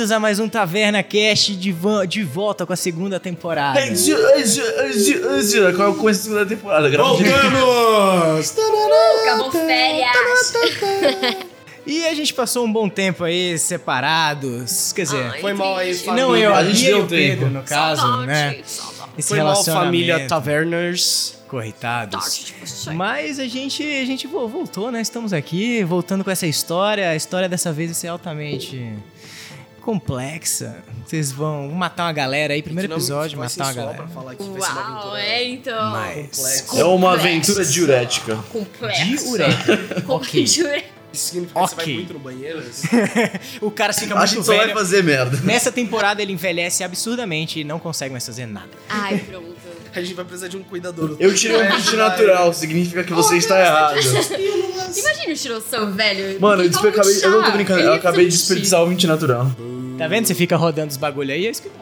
bem-vindos a mais um Taverna Cast de, van- de volta com a segunda temporada. Qual é o começo da segunda temporada? Voltamos! Acabou férias. E a gente passou um bom tempo aí separados, quer dizer, Ai, Foi mal aí, família. não eu, a a gente e deu o Pedro, tempo. no caso, Saudade, né? saudade. Esse Foi mal, família Taverners. corretados. Saudade você. Mas a gente, a gente vo- voltou, né? Estamos aqui, voltando com essa história. A história dessa vez vai ser altamente complexa. Vocês vão matar uma galera aí, primeiro episódio, Vai matar uma galera. Pra falar que vai ser uma Uau, aventura é então. Mas. complexa. É uma aventura diurética. Complexo. Diurética. ok. Diurética. Isso significa que você vai Ok. muito no banheiro? O cara fica Acho muito que só vai fazer merda. Nessa temporada ele envelhece absurdamente e não consegue mais fazer nada. Ai, pronto. A gente vai precisar de um cuidador. Eu tirei um print natural, significa que você está errado. Imagina o Tiroção, velho. Mano, eu, despe- toma acabei, eu não tô brincando, eu ia acabei de desperdiçar o 20 natural. Tá vendo? Você fica rodando os bagulho aí, é isso que dá.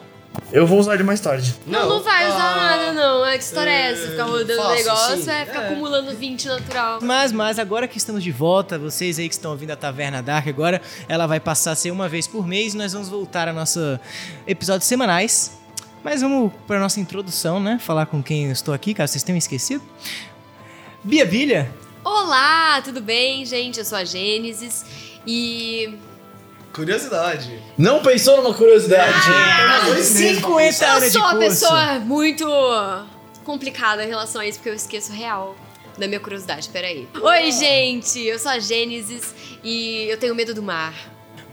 Eu vou usar ele mais tarde. Não, não vai usar Ah, nada, não. É que história é essa? Ficar rodando o negócio, sim. é ficar É. acumulando 20 natural. Mas, mas agora que estamos de volta, vocês aí que estão ouvindo a Taverna Dark agora, ela vai passar a ser uma vez por mês e nós vamos voltar a nossa episódios semanais. Mas vamos para nossa introdução, né? Falar com quem eu estou aqui, caso vocês tenham esquecido. Bia Bilha, Olá, tudo bem, gente? Eu sou a Gênesis e. Curiosidade. Não pensou numa curiosidade? é, 50 Eu anos de sou uma pessoa muito complicada em relação a isso, porque eu esqueço real da minha curiosidade. Peraí. Oi, gente! Eu sou a Gênesis e eu tenho medo do mar.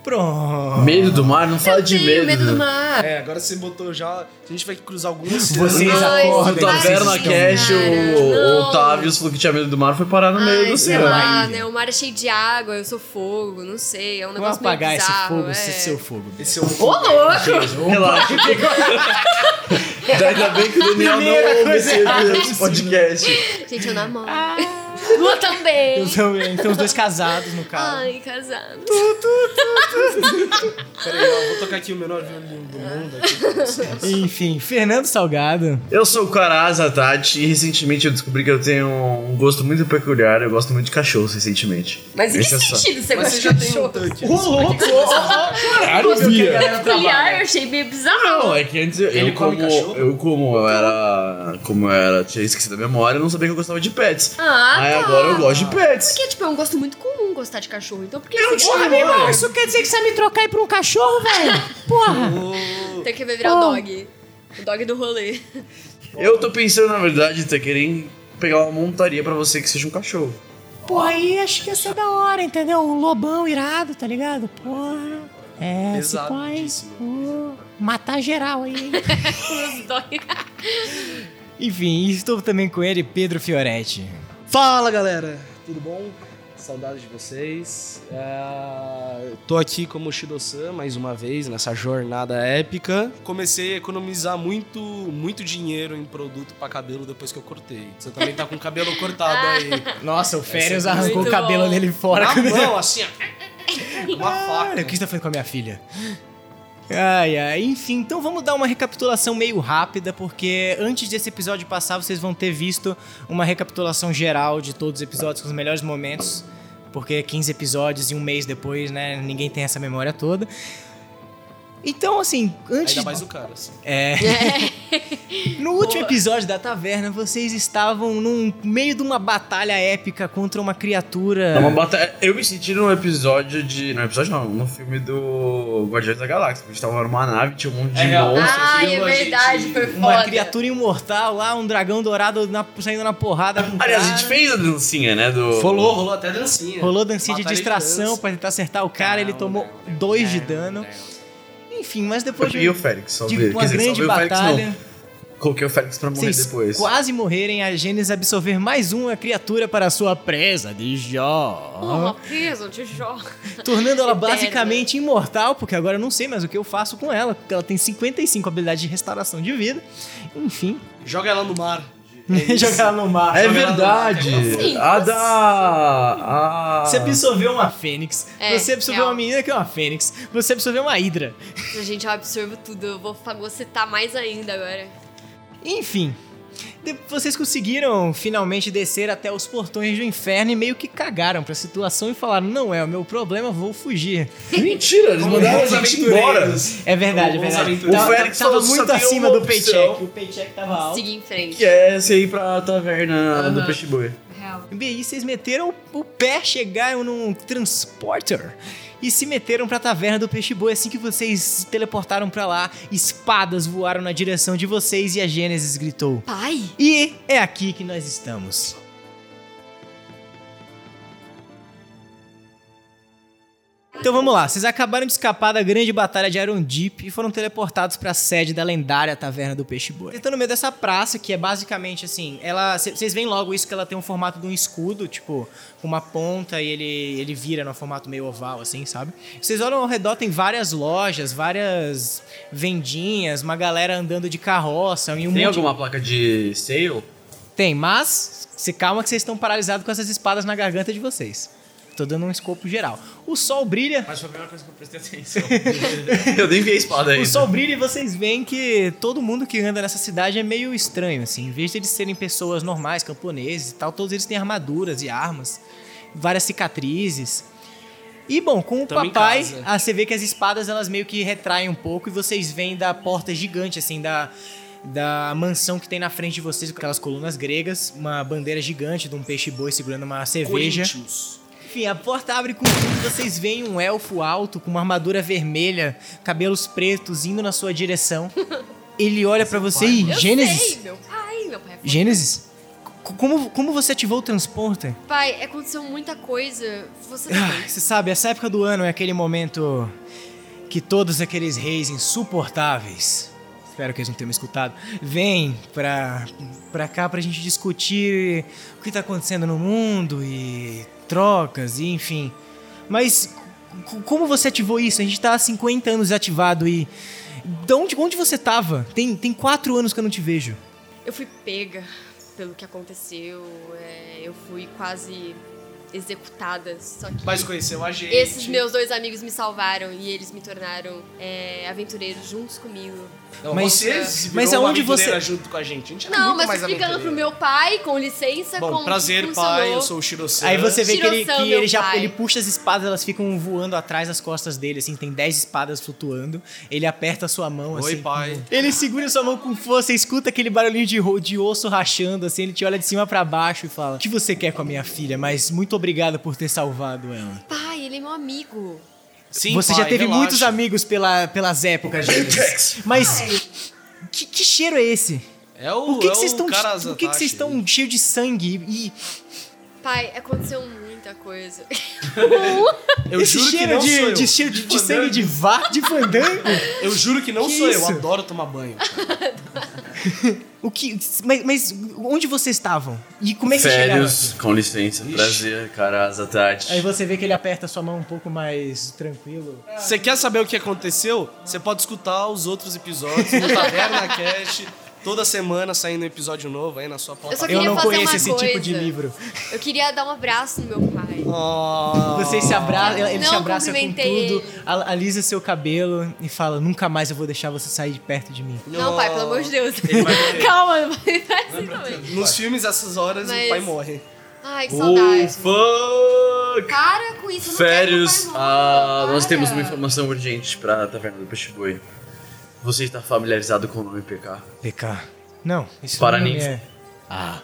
Pronto. Medo do mar? Não fala eu de medo. medo do mar. É, agora você botou já. A gente vai cruzar alguns. Vocês. No Taverna Cash, o. Otávio falou que tinha medo do mar foi parar no meio Ai, do sei oceano. lá, né? O mar é cheio de água, eu sou fogo, não sei. É um negócio meio apagar esse bizarro, fogo, é. esse seu fogo. Esse é o Ô, louco! Relaxa. Ainda bem que o Daniel não ouve esse, esse podcast. Gente, eu namoro. Lua também. Eu também. Então os dois casados, no caso. Ai, casado. Peraí, ó, vou tocar aqui o menor violino do mundo aqui. Enfim, Fernando Salgado. Eu sou o Caraza Tati e recentemente eu descobri que eu tenho um gosto muito peculiar. Eu gosto muito de cachorros recentemente. Mas em que sentido você gosta você já de tem um cachorro? tanque. Caralho, Bia. peculiar, eu achei meio bizarro. Não, é que antes eu, como, cachorro? eu como eu era, como eu era, tinha esquecido a memória, eu não sabia que eu gostava de pets. Ah, Aí tá. Agora eu gosto de pets. Porque, tipo, é um gosto muito comum gostar de cachorro. Então, por que Eu você tinha gosta? memória. Isso quer dizer que você vai me trocar aí por um cachorro, velho? Porra! Tem que virar o dog. O dog do rolê. Eu tô pensando, na verdade, tá querendo pegar uma montaria pra você que seja um cachorro. Porra, aí acho que ia ser da hora, entendeu? Um lobão irado, tá ligado? Porra. É, se pô, matar geral aí. hein? Os dog. Enfim, estou também com ele, Pedro Fioretti. Fala galera, tudo bom? Saudades de vocês. É, Tô aqui como Shido-san mais uma vez nessa jornada épica. Comecei a economizar muito, muito dinheiro em produto pra cabelo depois que eu cortei. Você também tá com o cabelo cortado aí. Nossa, o Férias é arrancou o cabelo bom. dele fora. Na mão, assim, ó. Uma Olha, o faca. que você tá fazendo com a minha filha? Ai, ai, enfim, então vamos dar uma recapitulação meio rápida, porque antes desse episódio passar, vocês vão ter visto uma recapitulação geral de todos os episódios com os melhores momentos, porque 15 episódios e um mês depois, né, ninguém tem essa memória toda. Então, assim, antes... Ainda mais o cara, assim. É... No último episódio da taverna, vocês estavam no meio de uma batalha épica contra uma criatura... É uma batalha. Eu me senti num episódio de. No episódio não, no filme do Guardiões da Galáxia. A gente tava numa nave, tinha um monte de É monstros. Ai, é aquilo a verdade, gente- foi Uma foda. criatura imortal lá, um dragão dourado na- saindo na porrada com o Aliás, a cara. gente fez a dancinha, né? Do... Rolou, rolou até dancinha. Rolou dancinha de Batalha distração dança. pra tentar acertar o cara, ele tomou dois de dano. Enfim, mas Eu depois peguei o de, Félix, só de uma Quer grande salvei o Félix, batalha, não. Coloquei o Félix pra morrer vocês depois. quase morrerem, a Gênesis absorver mais uma criatura para a sua presa de Jó. Uma presa de Jó. Tornando ela basicamente imortal, porque agora eu não sei mais o que eu faço com ela, porque ela tem 55 habilidades de restauração de vida. Enfim, Joga ela no mar. jogar ela no mar. É verdade. Sim, a da. A... Você absorveu uma fênix, É, você absorveu real. uma menina que é uma fênix, você absorveu uma hidra. Gente, eu absorvo tudo. Eu vou fagocetar mais ainda agora. Enfim. Vocês conseguiram finalmente descer até os portões do inferno e meio que cagaram pra situação e falaram: não é o meu problema, vou fugir. Mentira, eles mandaram a gente embora. É verdade, é verdade. aventureiros. Tava, O Félix tava muito acima do paycheck. O paycheck tava alto. Seguir em frente. Que é você ir pra taverna do Aham. Peixe Boi. Real. E aí vocês meteram o pé, chegaram num transporter e se meteram pra taverna do peixe boi. Assim que vocês se teleportaram pra lá, espadas voaram na direção de vocês e a Gênesis gritou: Pai? E é aqui que nós estamos. Então vamos lá, vocês acabaram de escapar da grande batalha de Iron Deep e foram teleportados pra sede da lendária Taverna do Peixe Boi. Vocês estão no meio dessa praça que é basicamente assim, ela, vocês veem logo isso que ela tem um formato de um escudo, tipo, com uma ponta e ele, ele vira no formato meio oval assim, sabe? Vocês olham ao redor tem várias lojas, várias vendinhas, uma galera andando de carroça um Tem monte alguma placa de sale? tem, mas se calma que vocês estão paralisados com essas espadas na garganta de vocês. Tô dando um escopo geral. O sol brilha. Mas foi a primeira coisa que eu prestei atenção. Eu nem vi a espada ainda. O sol brilha e vocês veem que todo mundo que anda nessa cidade é meio estranho, assim. Em vez de eles serem pessoas normais, camponeses e tal, todos eles têm armaduras e armas, várias cicatrizes. E bom, com o Tamo papai, ah, você vê que as espadas elas meio que retraem um pouco e vocês veem da porta gigante, assim, da, da mansão que tem na frente de vocês, com aquelas colunas gregas, uma bandeira gigante de um peixe-boi segurando uma cerveja. Corinthians. Enfim, a porta abre com tudo, vocês veem um elfo alto com uma armadura vermelha, cabelos pretos indo na sua direção. Ele olha pra você e Eu Gênesis, sei, meu pai, meu pai. é Gênesis, c- como, como você ativou o transporter? Pai, aconteceu muita coisa. Você Ah? Você sabe, essa época do ano é aquele momento que todos aqueles reis insuportáveis, espero que eles não tenham me escutado, vêm pra, pra cá pra gente discutir o que tá acontecendo no mundo e trocas e enfim. Mas como você ativou isso? A gente tá há 50 anos ativado e... De onde, onde você tava? Tem, tem quatro anos que eu não te vejo. Eu fui pega pelo que aconteceu. é, eu fui quase executada. Só que Mas conheceu a gente. esses meus dois amigos me salvaram e eles me tornaram é, aventureiros juntos comigo. Não, Mas- você se mas aonde você- junto com a gente. A gente era Não, muito mas mais explicando pro meu pai, com licença, Bom, como prazer, pai. Eu sou o Shiro-san. Aí você vê que ele, Shiro-san, que ele já pai. ele puxa as espadas, elas ficam voando atrás das costas dele, assim, tem 10 espadas flutuando. Ele aperta a sua mão, Oi, assim. pai. Ele segura sua mão com força, escuta aquele barulhinho de, de osso rachando, assim, ele te olha de cima pra baixo e fala: O que você quer com a minha filha? Mas muito obrigado por ter salvado ela. Pai, ele é meu amigo. Sim, você pai, já teve relaxa. muitos amigos pela, pelas épocas, gente. Mas. Que, que cheiro é esse? É o, Por que é que vocês o estão. Por que que vocês estão cheios de sangue e. Pai, aconteceu muita coisa. Eu esse juro que cheiro não de, sou eu. de cheiro de, de sangue de vá, de fandango? Eu juro que não Que sou isso? eu. Eu adoro tomar banho. O que. Mas, mas onde vocês estavam? E como é que chegaram? Férios, com licença. Prazer, cara, Zatati. Aí você vê que ele aperta sua mão um pouco mais tranquilo. Você quer saber o que aconteceu? Você pode escutar os outros episódios no Taverna Cast. Toda semana saindo um episódio novo aí na sua Eu só plataforma. Eu queria não fazer conheço uma esse tipo de coisa. livro. Eu queria dar um abraço no meu pai. Oh. Vocês se abraçam, ele Não te abraça com tudo, ele. al- alisa seu cabelo e fala: Nunca mais eu vou deixar você sair de perto de mim. Não, pai, pelo amor de Deus. Calma, não vai vai assim também. Nos filmes, essas horas, Mas- o pai morre. Ai, que saudade. fuck! Para com isso, não Férios, quero que meu pai ah, nós temos uma informação urgente pra Taverna do Peixe Boi. Você está familiarizado com o nome PK? PK. Não, isso Para não é. Ah.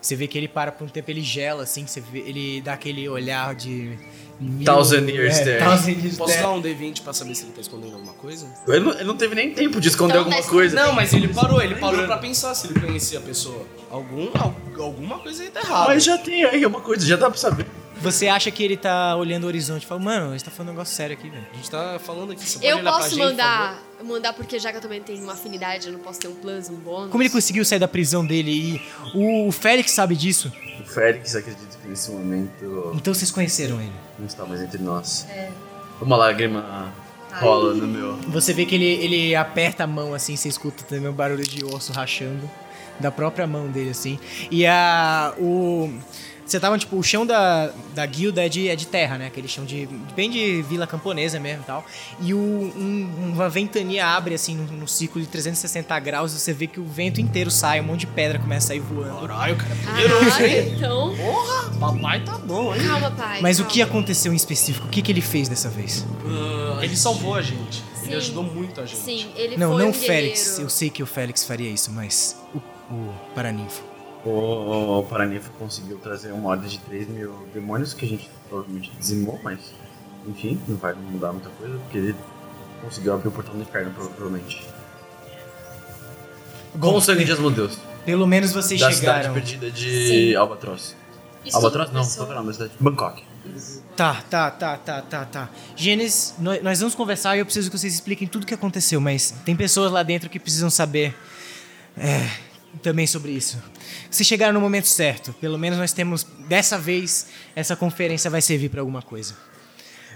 Você vê que ele para por um tempo, ele gela assim, você vê, ele dá aquele olhar de. mil- Thousand years é, there. Thousand years Posso there. dar um D20 pra saber se ele tá escondendo alguma coisa? Ele não, ele não teve nem tempo de esconder Então, alguma tá coisa. Não, mas ele parou, ele parou pra pensar se ele conhecia a pessoa. Algum, al- alguma coisa aí tá errada. Mas já tem aí uma coisa, já dá pra saber. Você acha que ele tá olhando o horizonte e fala: Mano, ele tá falando um negócio sério aqui, velho. A gente tá falando aqui, você pode Eu olhar pra posso gente, por mandar, mandar porque já que eu também tenho uma afinidade, eu não posso ter um plus, um bônus. Como ele conseguiu sair da prisão dele e o Félix sabe disso? O Félix acredita que nesse momento Então vocês conheceram ele. não está mais entre nós. Uma lágrima rola no meu. Você vê que ele, ele aperta a mão assim, você escuta também o barulho de osso rachando da própria mão dele assim. E a o Você tava, tipo, o chão da, da guilda é de, é de terra, né? Aquele chão de. bem de vila camponesa mesmo e tal. E o, um- uma ventania abre, assim, no, no círculo de 360 graus e você vê que o vento inteiro sai, um monte de pedra começa a sair voando. Caralho, cara. Caraca, então. Papai tá bom, hein? Calma, pai. Mas o calma. que aconteceu em específico? O que, que ele fez dessa vez? Ah, ele salvou a gente. Sim. Ele ajudou muito a gente. Sim, ele não, foi não um o Félix. guerreiro. Eu sei que o Félix faria isso, mas o, o Paraninfo. O, o Paranifo conseguiu trazer uma ordem de 3 mil demônios que a gente provavelmente dizimou, mas enfim, não vai mudar muita coisa, porque ele conseguiu abrir o portão do inferno, provavelmente. Com o sangue de Asmodeus. Pelo menos vocês Da cidade chegaram. perdida de Sim. Albatroz. Isso Albatroz não, começou- qual que é o nome da cidade? Bangkok. Tá, tá, tá, tá, tá, tá. Gênesis, nós, nós vamos conversar e eu preciso que vocês expliquem tudo o que aconteceu, mas tem pessoas lá dentro que precisam saber é, também sobre isso. Vocês chegaram no momento certo. Pelo menos nós temos, dessa vez, essa conferência vai servir pra alguma coisa.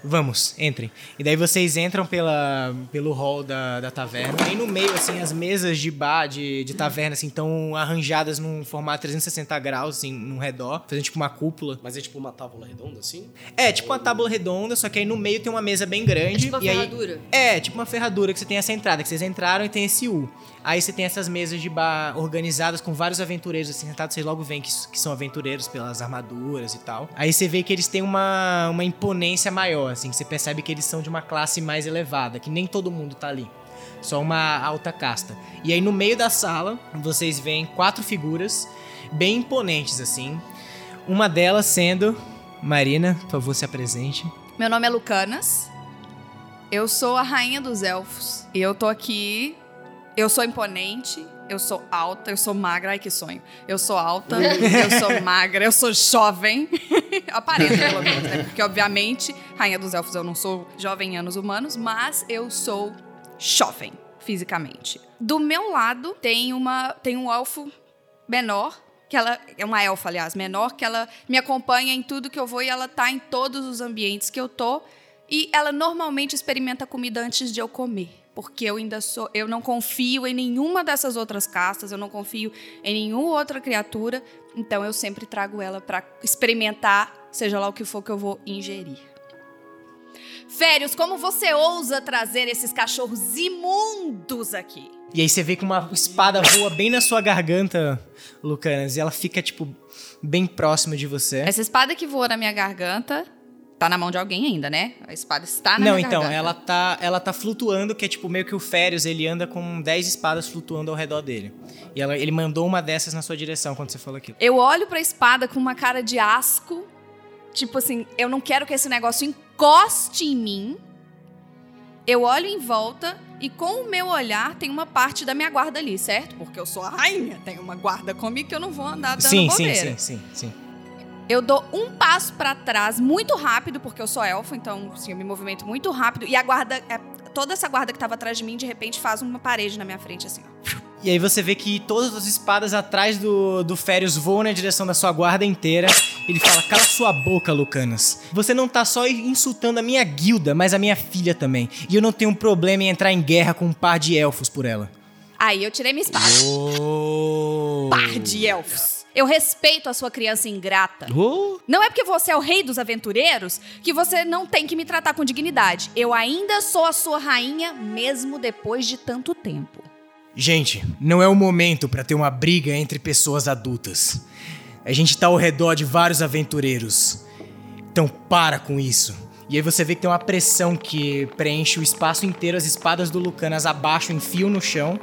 Vamos, entrem. E daí vocês entram pela, pelo hall da, da taverna. Aí no meio, assim, as mesas de bar, de, de taverna, assim, estão arranjadas num formato 360 graus, assim, num redor, fazendo tipo uma cúpula. Mas é tipo uma tábua redonda assim? É, tipo uma tábua redonda, só que aí no meio tem uma mesa bem grande. É tipo uma e aí- ferradura. É, tipo uma ferradura que você tem essa entrada, que vocês entraram e tem esse U. Aí você tem essas mesas de bar organizadas com vários aventureiros assim sentados, vocês logo veem que, que são aventureiros pelas armaduras e tal. Aí você vê que eles têm uma, uma imponência maior, assim, você percebe que eles são de uma classe mais elevada, que nem todo mundo tá ali. Só uma alta casta. E aí no meio da sala, vocês veem quatro figuras bem imponentes, assim. Uma delas sendo. Marina, por favor, se apresente. Meu nome é Lucanas. Eu sou a rainha dos elfos. E eu tô aqui. Eu sou imponente. Eu sou alta, eu sou magra, ai que sonho. Eu sou alta, eu sou magra, eu sou jovem. Aparenta, pelo menos, né? Porque, obviamente, rainha dos elfos eu não sou jovem em anos humanos, mas eu sou jovem, fisicamente. Do meu lado tem uma tem um elfo menor, que ela é uma elfa, aliás, menor, que ela me acompanha em tudo que eu vou e ela tá em todos os ambientes que eu tô. E ela normalmente experimenta comida antes de eu comer. Porque eu ainda sou. Eu não confio em nenhuma dessas outras castas, eu não confio em nenhuma outra criatura. Então eu sempre trago ela pra experimentar, seja lá o que for que eu vou ingerir. Férios, como você ousa trazer esses cachorros imundos aqui? E aí você vê que uma espada voa bem na sua garganta, Lucanas, e ela fica, tipo, bem próximo de você. Essa espada que voa na minha garganta tá na mão de alguém ainda, né? A espada está na Não, então, garganta. ela tá, ela tá flutuando, que é tipo meio que o Férios, ele anda com 10 espadas flutuando ao redor dele. E ela- ele mandou uma dessas na sua direção quando você falou aquilo. Eu olho pra espada com uma cara de asco. Tipo assim, eu não quero que esse negócio encoste em mim. Eu olho em volta e com o meu olhar tem uma parte da minha guarda ali, certo? Porque eu sou a rainha, tem uma guarda comigo que eu não vou andar dando Sim, sim, sim, sim, sim. Eu dou um passo pra trás muito rápido, porque eu sou elfo, então assim, eu me movimento muito rápido. E a guarda, é, toda essa guarda que tava atrás de mim, de repente faz uma parede na minha frente, assim, ó. E aí você vê que todas as espadas atrás do, do Férios voam na direção da sua guarda inteira. Ele fala, cala sua boca, Lucanas. Você não tá só insultando a minha guilda, mas a minha filha também. E eu não tenho problema em entrar em guerra com um par de elfos por ela. Aí eu tirei minha espada. Oh. Par de elfos. Eu respeito a sua criança ingrata. Oh. Não é porque você é o rei dos aventureiros que você não tem que me tratar com dignidade. Eu ainda sou a sua rainha, mesmo depois de tanto tempo. Gente, não é o momento pra ter uma briga entre pessoas adultas. A gente tá ao redor de vários aventureiros. Então para com isso. E aí você vê que tem uma pressão que preenche o espaço inteiro, as espadas do Lucanas abaixo em fio no chão.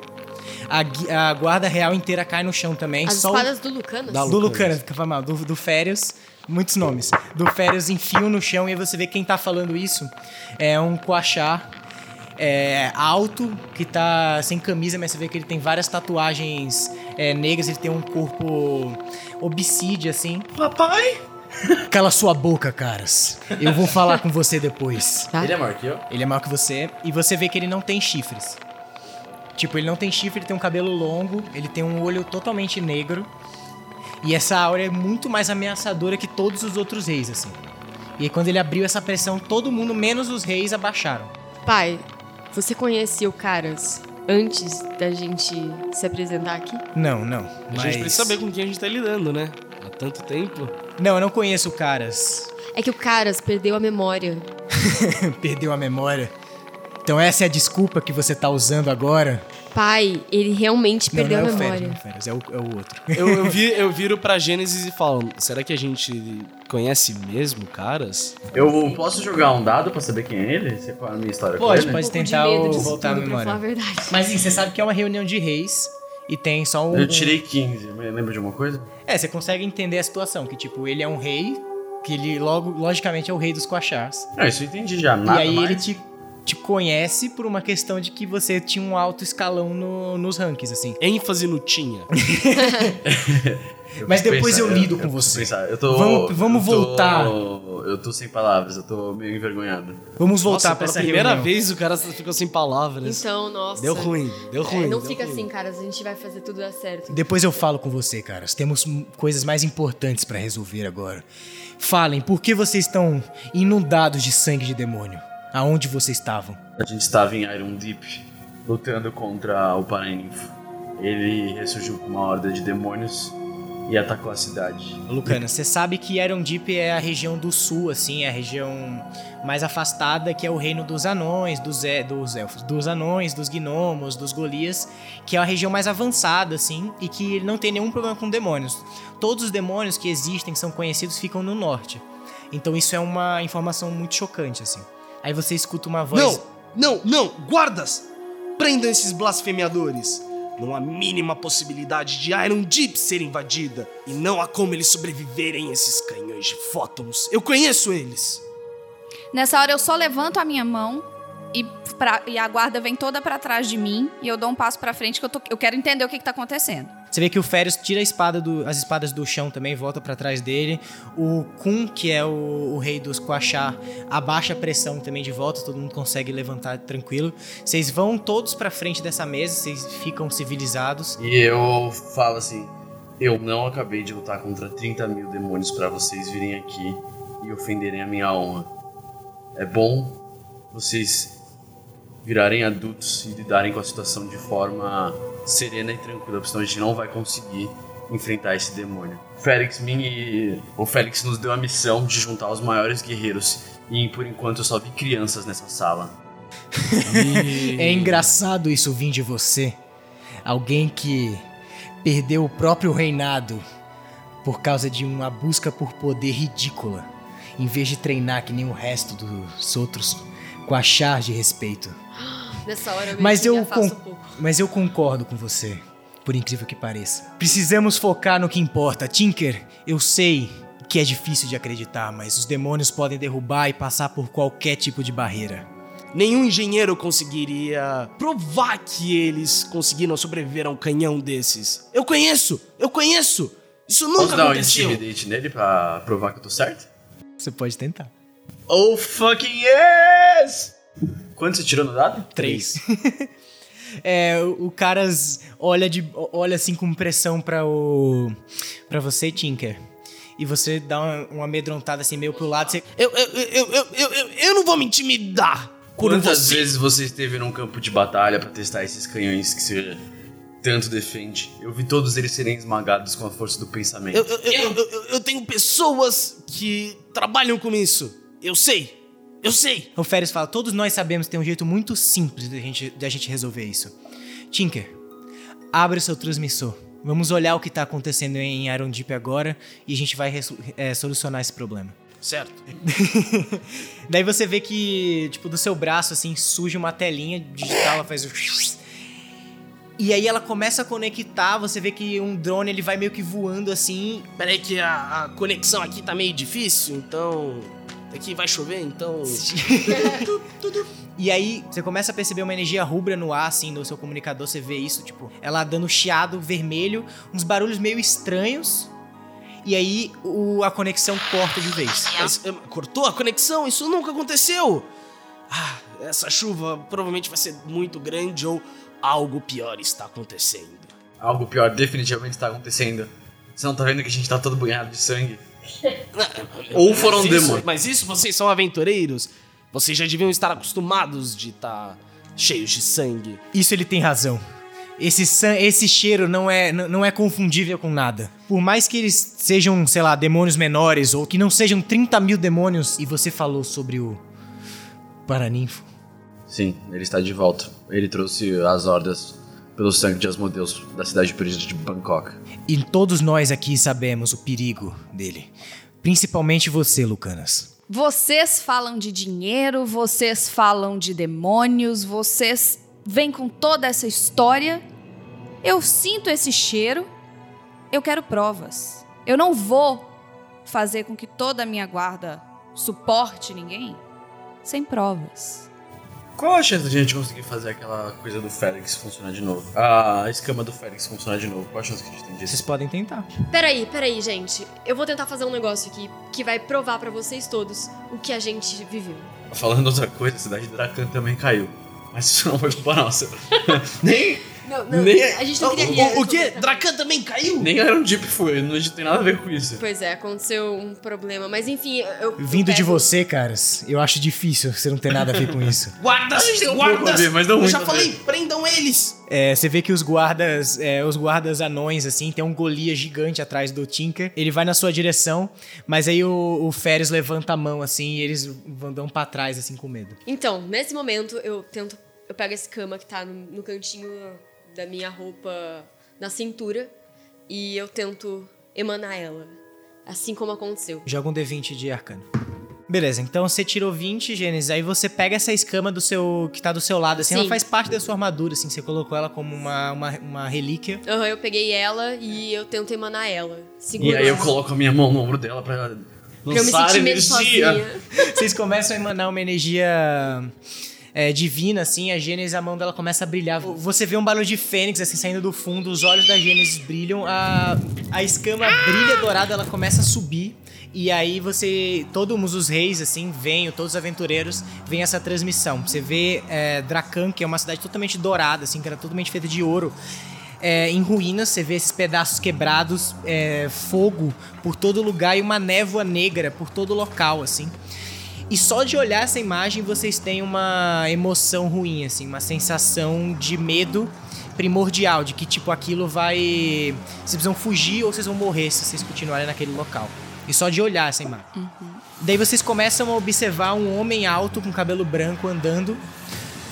A, a guarda real inteira cai no chão também. As só o- espadas do Lucanas? Da do Lucanas. Que foi mal, do, do Férios, muitos nomes. Do Férios em fio no chão, e aí você vê quem tá falando isso é um Coachá é, alto, que tá sem camisa, mas você vê que ele tem várias tatuagens é, negras, ele tem um corpo obsídio, assim. Papai! Cala sua boca, caras. Eu vou falar com você depois. Tá. Ele é maior que eu? Ele é maior que você, e você vê que ele não tem chifres. Tipo, ele não tem chifre, ele tem um cabelo longo, ele tem um olho totalmente negro. E essa aura é muito mais ameaçadora que todos os outros reis, assim. E aí, quando ele abriu essa pressão, todo mundo, menos os reis, abaixaram. Pai, você conhecia o Caras antes da gente se apresentar aqui? Não, não. A Mas... gente precisa saber com quem a gente tá lidando, né? Há tanto tempo. Não, eu não conheço o Caras. É que o Caras perdeu a memória. Perdeu a memória. Então essa é a desculpa que você tá usando agora? Pai, ele realmente Não, perdeu não é a memória. não é o Feras, é o, é o outro. Eu, eu, vi, eu viro pra Gênesis e falo: será que a gente conhece mesmo caras? Eu posso jogar um dado pra saber quem é ele? Você qual é a minha história com Pode, ele? pode Um tentar o- voltar a memória. falar a verdade. Mas sim, você sabe que é uma reunião de reis e tem só um. Eu tirei 15, mas lembra de alguma coisa? É, você consegue entender a situação, que tipo, ele é um rei, que ele logo, logicamente é o rei dos Quachars. Ah, isso eu entendi já. Nada e aí mais. ele te, te conhece por uma questão de que você tinha um alto escalão no- nos rankings, assim. ênfase no tinha. Eu Mas depois eu pensar, lido com preciso você. Eu tô, Vamos- vamos eu tô- voltar. Eu tô sem palavras, eu tô meio envergonhado. Vamos voltar Nossa, pra pela essa primeira reunião. vez o cara ficou sem palavras. Então, nossa. Deu ruim, deu É, ruim. não deu fica ruim. assim, caras. A gente vai fazer tudo dar certo. Depois eu falo com você, caras. Temos coisas mais importantes pra resolver agora. Falem, por que vocês estão inundados de sangue de demônio? Aonde vocês estavam? A gente estava em Iron Deep, lutando contra o Paraninfo. Ele ressurgiu com uma horda de demônios e atacou a cidade. Lucana, você sabe que Iron Deep é a região do sul, assim, é a região mais afastada, que é o reino dos anões, dos, e- dos elfos, dos anões, dos gnomos, dos golias, que é a região mais avançada, assim, e que não tem nenhum problema com demônios. Todos os demônios que existem, que são conhecidos, ficam no norte. Então isso é uma informação muito chocante, assim. Aí você escuta uma voz. Não, não, não, guardas! Prendam esses blasfemeadores! Não há mínima possibilidade de Iron Deep ser invadida. E não há como eles sobreviverem a esses canhões de fótons. Eu conheço eles! Nessa hora eu só levanto a minha mão e, pra- e a guarda vem toda pra trás de mim e eu dou um passo pra frente que eu, tô- eu quero entender o que, que tá acontecendo. Você vê que o Férios tira espada do- as espadas do chão também, volta pra trás dele. O Kun, que é o, o rei dos Quachá, abaixa a pressão também de volta, todo mundo consegue levantar tranquilo. Vocês vão todos pra frente dessa mesa, vocês ficam civilizados. E eu falo assim: eu não acabei de lutar contra 30 mil demônios para vocês virem aqui e ofenderem a minha honra. É bom vocês virarem adultos e lidarem com a situação de forma serena e tranquila, senão a gente não vai conseguir enfrentar esse demônio. Félix, me... o Félix nos deu a missão de juntar os maiores guerreiros e por enquanto eu só vi crianças nessa sala. É engraçado isso vir de você. Alguém que perdeu o próprio reinado por causa de uma busca por poder ridícula, em vez de treinar que nem o resto dos outros com a char de respeito. Nessa hora eu, Mas eu, con- um pouco. mas eu concordo com você, por incrível que pareça. Precisamos focar no que importa. Tinker, eu sei que é difícil de acreditar, mas os demônios podem derrubar e passar por qualquer tipo de barreira. Nenhum engenheiro conseguiria provar que eles conseguiram sobreviver a um canhão desses. Eu conheço! Eu conheço! Isso nunca Posso dar um aconteceu! intimidate nele pra provar que eu tô certo? Você pode tentar. Oh fucking yes! Quanto você tirou no dado? Três. é, o, o Caras olha, de, olha assim com pressão pra o. para você, Tinker. E você dá uma, uma amedrontada assim meio pro lado. Você, Eu, eu, eu, eu, eu, eu, eu não vou me intimidar por Quantas você. vezes você esteve num campo de batalha pra testar esses canhões que você tanto defende? Eu vi todos eles serem esmagados com a força do pensamento. Eu, eu, eu, eu, eu- eu tenho pessoas que trabalham com isso. Eu sei. Eu sei. o Férez fala: Todos nós sabemos que tem um jeito muito simples de a gente, de a gente resolver isso. Tinker, abre o seu transmissor. Vamos olhar o que tá acontecendo em Iron Deep agora e a gente vai é, solucionar esse problema. Certo. Daí você vê que, tipo, do seu braço, assim, surge uma telinha digital, ela faz o... E aí ela começa a conectar, você vê que um drone, ele vai meio que voando, assim... Peraí que a, a conexão aqui tá meio difícil, então... Aqui vai chover, então... E aí você começa a perceber uma energia rubra no ar, assim, no seu comunicador, você vê isso, tipo... Ela dando chiado vermelho, uns barulhos meio estranhos... E aí o- a conexão corta de vez. Mas, eh, cortou a conexão? Isso nunca aconteceu! Ah, essa chuva provavelmente vai ser muito grande ou algo pior está acontecendo. Algo pior definitivamente está acontecendo. Você não tá vendo que a gente tá todo banhado de sangue? Ou foram mas isso, demônios. Mas isso, vocês são aventureiros? Vocês já deviam estar acostumados de estar cheios de sangue. Isso ele tem razão. Esse, san- esse cheiro não é, não é confundível com nada. Por mais que eles sejam, sei lá, demônios menores, ou que não sejam 30 mil demônios, e você falou sobre o Paraninfo. Sim, ele está de volta. Ele trouxe as hordas pelo sangue de Asmodeus da cidade perdida de Bangkok. E todos nós aqui sabemos o perigo dele. Principalmente você, Lucanas. Vocês falam de dinheiro, vocês falam de demônios, vocês vêm com toda essa história. Eu sinto esse cheiro. Eu quero provas. Eu não vou fazer com que toda a minha guarda suporte ninguém sem provas. Qual a chance de a gente conseguir fazer aquela coisa do Félix funcionar de novo? A escama do Félix funcionar de novo. Qual a chance que a gente tem Vocês disso? podem tentar. Peraí, peraí, gente. Eu vou tentar fazer um negócio aqui que vai provar pra vocês todos o que a gente viveu. Falando outra coisa, a cidade de Dracan também caiu. Mas isso não foi culpa nossa. nem, Não, não, Nem- a gente não queria. O, o quê? Dracan também caiu? nem Iron Deep foi. Não tem nada a ver com isso. Pois é, aconteceu um problema. Mas enfim, eu. Vindo eu de você, caras, eu acho difícil você não ter nada a ver com isso. Guardas! um Guardas! ver, mas não Eu muito já falei, ver. prendam eles! É, você vê que os guardas, é, os guardas anões, assim, tem um Golias gigante atrás do Tinker. Ele vai na sua direção, mas aí o, o Férias levanta a mão, assim, e eles vão dão pra trás, assim, com medo. Então, nesse momento, eu tento. Eu pego esse cama que tá no, no cantinho da minha roupa na cintura e eu tento emanar ela. Assim como aconteceu. Joga um D20 de arcano. Beleza, então você tirou 20, Gênesis, aí você pega essa escama do seu que tá do seu lado, assim, Sim. ela faz parte da sua armadura, assim, você colocou ela como uma, uma, uma relíquia. Aham, eu peguei ela e eu tento emanar ela. E Segura aí eu coloco a minha mão no ombro dela pra pra eu me lançar sentir meio energia. sozinha. Vocês começam a emanar uma energia é, divina, assim, a Gênesis, a mão dela começa a brilhar. Você vê um barulho de fênix, assim, saindo do fundo, os olhos da Gênesis brilham, a, a escama brilha dourada, ela começa a subir. E aí você, todos os reis, assim, vêm, todos os aventureiros, vem essa transmissão. Você vê é, Dracan, que é uma cidade totalmente dourada, assim, que era totalmente feita de ouro. É, em ruínas, você vê esses pedaços quebrados, é, fogo por todo lugar e uma névoa negra por todo local, assim. E só de olhar essa imagem vocês têm uma emoção ruim, assim, uma sensação de medo primordial, de que tipo aquilo vai. Vocês precisam fugir ou vocês vão morrer se vocês continuarem naquele local. E só de olhar essa imagem. Daí vocês começam a observar um homem alto com cabelo branco andando.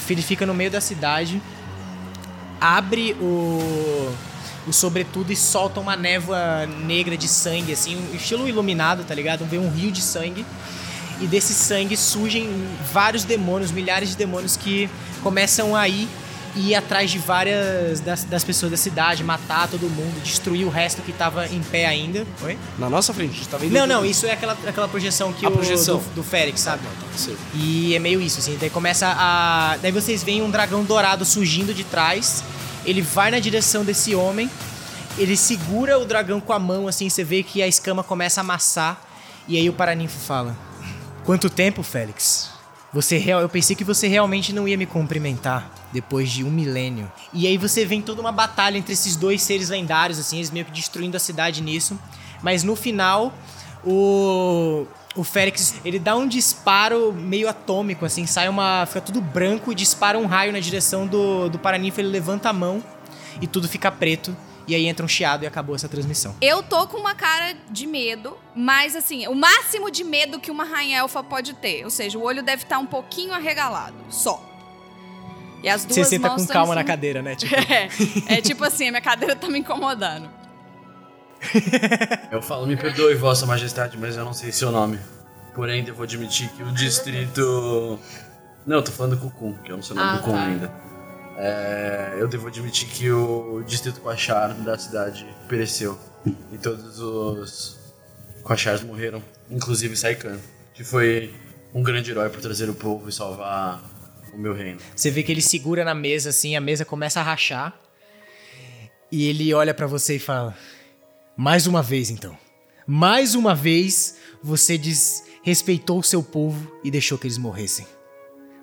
Ele fica no meio da cidade, abre o, o sobretudo e solta uma névoa negra de sangue, assim, um estilo iluminado, tá ligado? Vê um rio de sangue. E desse sangue surgem vários demônios, milhares de demônios que começam a ir e ir atrás de várias das, das pessoas da cidade, matar todo mundo, destruir o resto que tava em pé ainda. Oi? Na nossa frente, a gente tá vendo. Não, não, isso é aquela, aquela projeção que A o projeção. do, do Félix, sabe? Sei. E é meio isso, assim. Daí começa a. Daí vocês veem um dragão dourado surgindo de trás. Ele vai na direção desse homem. Ele segura o dragão com a mão, assim. Você vê que a escama começa a amassar. E aí o Paraninfo fala: Quanto tempo, Félix? Você real... Eu pensei que você realmente não ia me cumprimentar depois de um milênio. E aí você vê toda uma batalha entre esses dois seres lendários, assim, eles meio que destruindo a cidade nisso. Mas no final, o. O Félix, ele dá um disparo meio atômico, assim, sai uma. fica tudo branco e dispara um raio na direção do, do Paraninfo, ele levanta a mão e tudo fica preto. E aí entra um chiado e acabou essa transmissão. Eu tô com uma cara de medo, mas assim, o máximo de medo que uma rainha elfa pode ter. Ou seja, o olho deve estar um pouquinho arregalado, só. E as duas Você senta mãos com calma em na cadeira, né? Tipo, É, é tipo assim, a minha cadeira tá me incomodando. Eu falo, me perdoe, Vossa Majestade, mas eu não sei seu nome. Porém, devo admitir que o distrito. Não, eu tô falando do Kukum, que eu não sei o nome Ah, do Kukum tá. ainda. É, eu devo admitir que o distrito Quachar da cidade pereceu. E todos os Quachars morreram, inclusive Saikan, que foi um grande herói por trazer o povo e salvar o meu reino. Você vê que ele segura na mesa, assim, a mesa começa a rachar. E ele olha pra você e fala: Mais uma vez, então. Mais uma vez você desrespeitou o seu povo e deixou que eles morressem.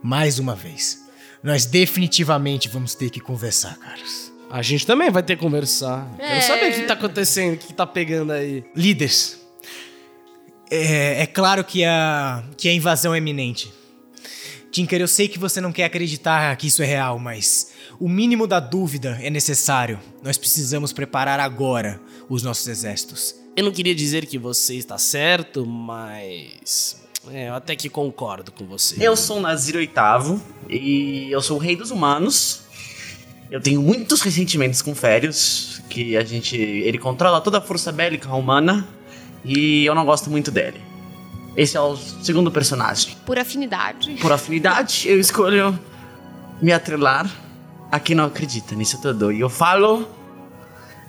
Mais uma vez. Nós definitivamente vamos ter que conversar, caros. A gente também vai ter que conversar. É. Quero saber o que tá acontecendo, o que tá pegando aí. Líderes, é, é claro que a, que a invasão é iminente. Tinker, eu sei que você não quer acreditar que isso é real, mas o mínimo da dúvida é necessário. Nós precisamos preparar agora os nossos exércitos. Eu não queria dizer que você está certo, mas. É, eu até que concordo com você. Eu sou o Nazir VIII e eu sou o rei dos humanos. Eu tenho muitos ressentimentos com Férios, que a gente. ele controla toda a força bélica humana e eu não gosto muito dele. Esse é o segundo personagem. Por afinidade. Por afinidade, eu escolho me atrelar a quem não acredita nisso tudo. E eu falo.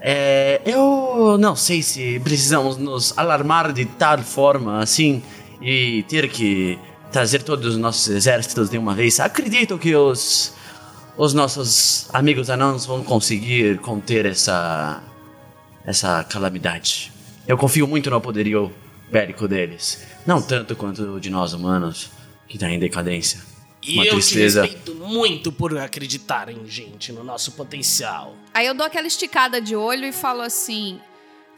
é, eu não sei se precisamos nos alarmar de tal forma assim e ter que trazer todos os nossos exércitos de uma vez. Acredito que os, os nossos amigos anãos vão conseguir conter essa, essa calamidade. Eu confio muito no poderio bélico deles. Não tanto quanto o de nós humanos, que tá em decadência. E Uma eu tristeza. te respeito muito por acreditar em gente, no nosso potencial. Aí eu dou aquela esticada de olho e falo assim: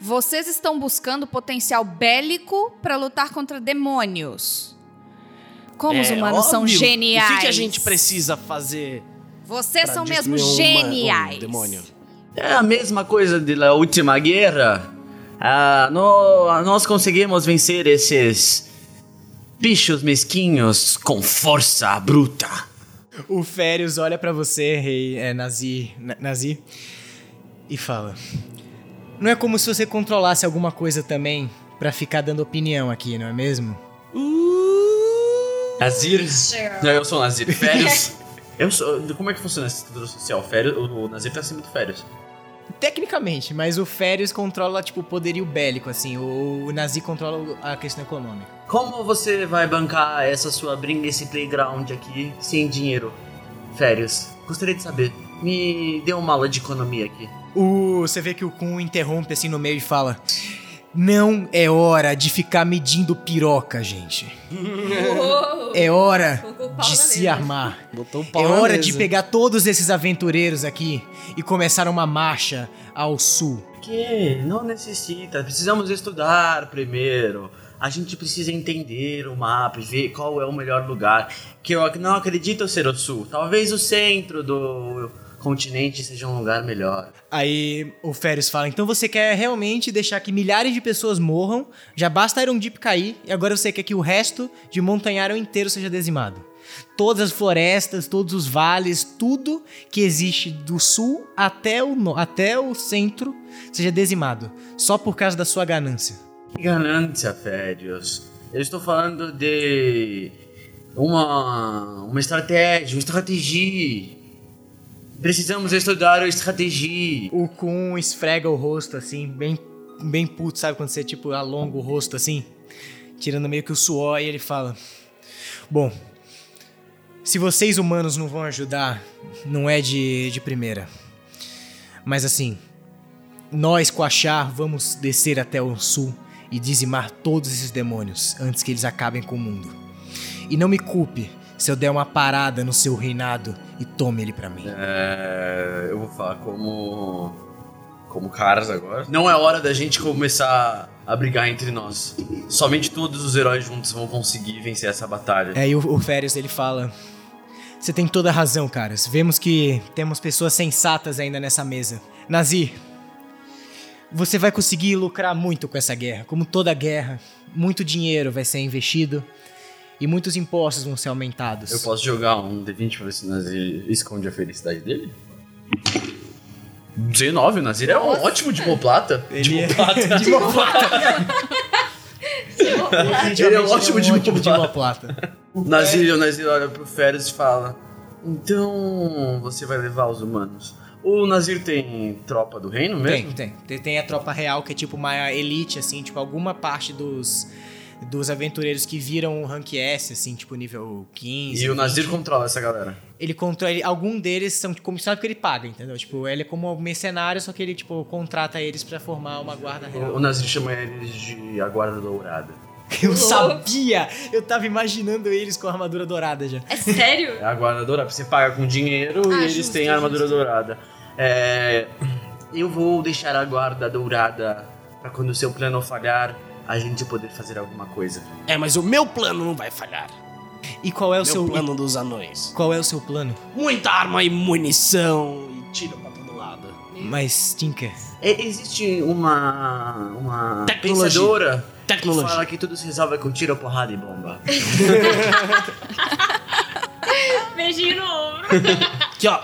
vocês estão buscando potencial bélico pra lutar contra demônios. Como os É humanos são óbvio. geniais. O que, que a gente precisa fazer? Vocês são mesmo uma- geniais. um demônio? É a mesma coisa da última guerra. Ah, no- nós conseguimos vencer esses bichos mesquinhos com força bruta. O Férios olha pra você, rei é, Nazi, Na- Nazi, e fala: Não é como se você controlasse alguma coisa também pra ficar dando opinião aqui, não é mesmo? Nazir. Não, eu sou o Nazir. Férias. eu sou. Como é que funciona essa estrutura social? Férias, o, o Nazir tá acima do Férias. Tecnicamente, mas o Férios controla, tipo, o poderio bélico, assim. O, o Nazi controla a questão econômica. Como você vai bancar essa sua brinca, esse playground aqui, sem dinheiro? Férias. Gostaria de saber. Me dê uma aula de economia aqui. O, você vê que o Kun interrompe assim no meio e fala: Não é hora de ficar medindo piroca, gente. É hora de se mesa. armar. Botou o pau É hora mesa. de pegar todos esses aventureiros aqui e começar uma marcha ao sul. Que não necessita. Precisamos estudar primeiro. A gente precisa entender o mapa e ver qual é o melhor lugar. Que eu não acredito ser o sul. Talvez o centro do continente seja um lugar melhor. Aí o Férios fala: Então você quer realmente deixar que milhares de pessoas morram? Já basta Iron Deep cair e agora você quer que o resto de Montanharo inteiro seja dizimado. Todas as florestas, todos os vales, tudo que existe do sul até o, no- até o centro seja dizimado. Só por causa da sua ganância. Que ganância, Férios. Eu estou falando de uma, uma estratégia, uma estratégia. Precisamos estudar a estratégia. O Kun esfrega o rosto assim, bem, bem puto, sabe? Quando você, tipo, alonga o rosto assim, tirando meio que o suor, e ele fala: Bom, se vocês humanos não vão ajudar, não é de, de primeira. Mas assim, nós com a Char vamos descer até o sul e dizimar todos esses demônios antes que eles acabem com o mundo. E não me culpe se eu der uma parada no seu reinado e tome ele pra mim. É, eu vou falar como. Como caras agora. Não é hora da gente começar a brigar entre nós. Somente todos os heróis juntos vão conseguir vencer essa batalha. É, e o, o Férias ele fala: Você tem toda a razão, caras. Vemos que temos pessoas sensatas ainda nessa mesa. Nazi, você vai conseguir lucrar muito com essa guerra. Como toda guerra, muito dinheiro vai ser investido e muitos impostos vão ser aumentados. Eu posso jogar um D20 pra ver se o Nazir esconde a felicidade dele? 19, o Nazir é um Nossa. ótimo dimoplata. Ele é- Dimoplata. Definitivamente Ele é um ótimo de dimoplata. O Nazir, o Nazir olha pro Férias e fala: Então você vai levar os humanos. O Nazir tem tropa do reino mesmo? Tem, tem. Tem- Tem a tropa real, que é tipo uma elite, assim, tipo, alguma parte dos, dos aventureiros que viram o rank S, assim, tipo, nível 15. E o Nazir 20. controla essa galera. ele controla. ele- Algum deles são comissários porque ele paga, entendeu? Tipo, ele é como um mercenário, só que ele, tipo, contrata eles pra formar uma guarda O, real. o Nazir chama eles de a guarda dourada. Eu sabia! Eu tava imaginando eles com a armadura dourada já. É sério? É a guarda dourada. Você paga com dinheiro Ah, e eles justo, têm a armadura justo. dourada. É, Eu vou deixar a guarda dourada pra quando o seu plano falhar, a gente poder fazer alguma coisa. É, mas o meu plano não vai falhar. E qual é o Meu seu plano dos anões. Qual é o seu plano? Muita arma e munição e tiro pra todo lado. Mas, Tinker, E- Existe uma. uma Tecnologia. pensadora que Tecnologia. fala que tudo se resolve com tiro, porrada e bomba. Beijinho no ombro. Aqui, ó.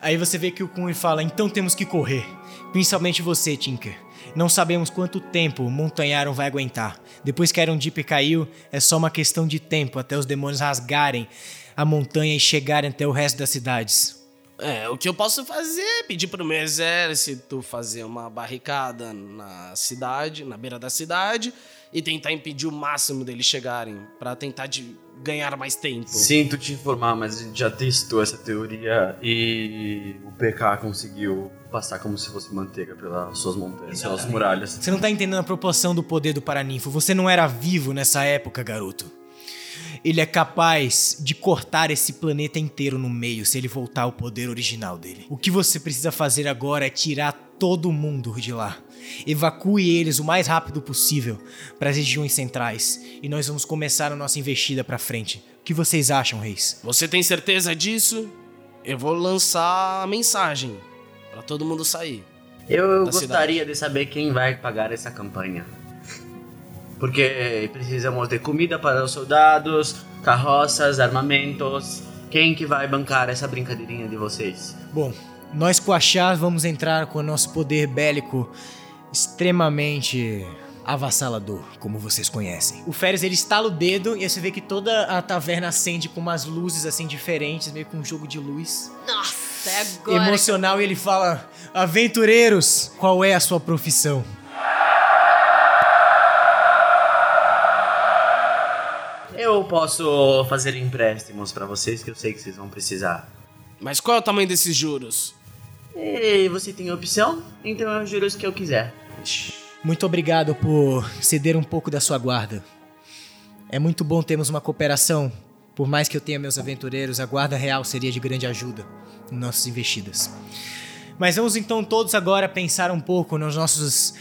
Aí você vê que o Kun fala: então temos que correr. Principalmente você, Tinker. Não sabemos quanto tempo o Montanharon vai aguentar. Depois que Iron Deep caiu, é só uma questão de tempo até os demônios rasgarem a montanha e chegarem até o resto das cidades. É, o que eu posso fazer é pedir pro meu exército fazer uma barricada na cidade, na beira da cidade, e tentar impedir o máximo deles chegarem, pra tentar de ganhar mais tempo. Sinto te informar, mas a gente já testou essa teoria e o PK conseguiu passar como se fosse manteiga pelas suas montanhas, pelas muralhas. Você não tá entendendo a proporção do poder do Paraninfo. Você não era vivo nessa época, garoto. Ele é capaz de cortar esse planeta inteiro no meio se ele voltar ao poder original dele. O que você precisa fazer agora é tirar todo mundo de lá. Evacue eles o mais rápido possível para as regiões centrais e nós vamos começar a nossa investida para frente. O que vocês acham, reis? Você tem certeza disso? Eu vou lançar a mensagem pra todo mundo sair. Eu gostaria de saber quem vai pagar essa campanha. Porque precisamos de comida para os soldados, carroças, armamentos. Quem que vai bancar essa brincadeirinha de vocês? Bom, nós com a Chá vamos entrar com o nosso poder bélico extremamente avassalador, como vocês conhecem. O Férias ele estala o dedo e você vê que toda a taverna acende com umas luzes assim diferentes, meio com um jogo de luz Nossa, é agora. emocional e ele fala: "Aventureiros, qual é a sua profissão?" Eu posso fazer empréstimos para vocês que eu sei que vocês vão precisar. Mas qual é o tamanho desses juros? E você tem opção? Então eu juro os que eu quiser. Muito obrigado por ceder um pouco da sua guarda. É muito bom termos uma cooperação. Por mais que eu tenha meus aventureiros, a guarda real seria de grande ajuda em nossas investidas. Mas vamos então todos agora pensar um pouco nos nossos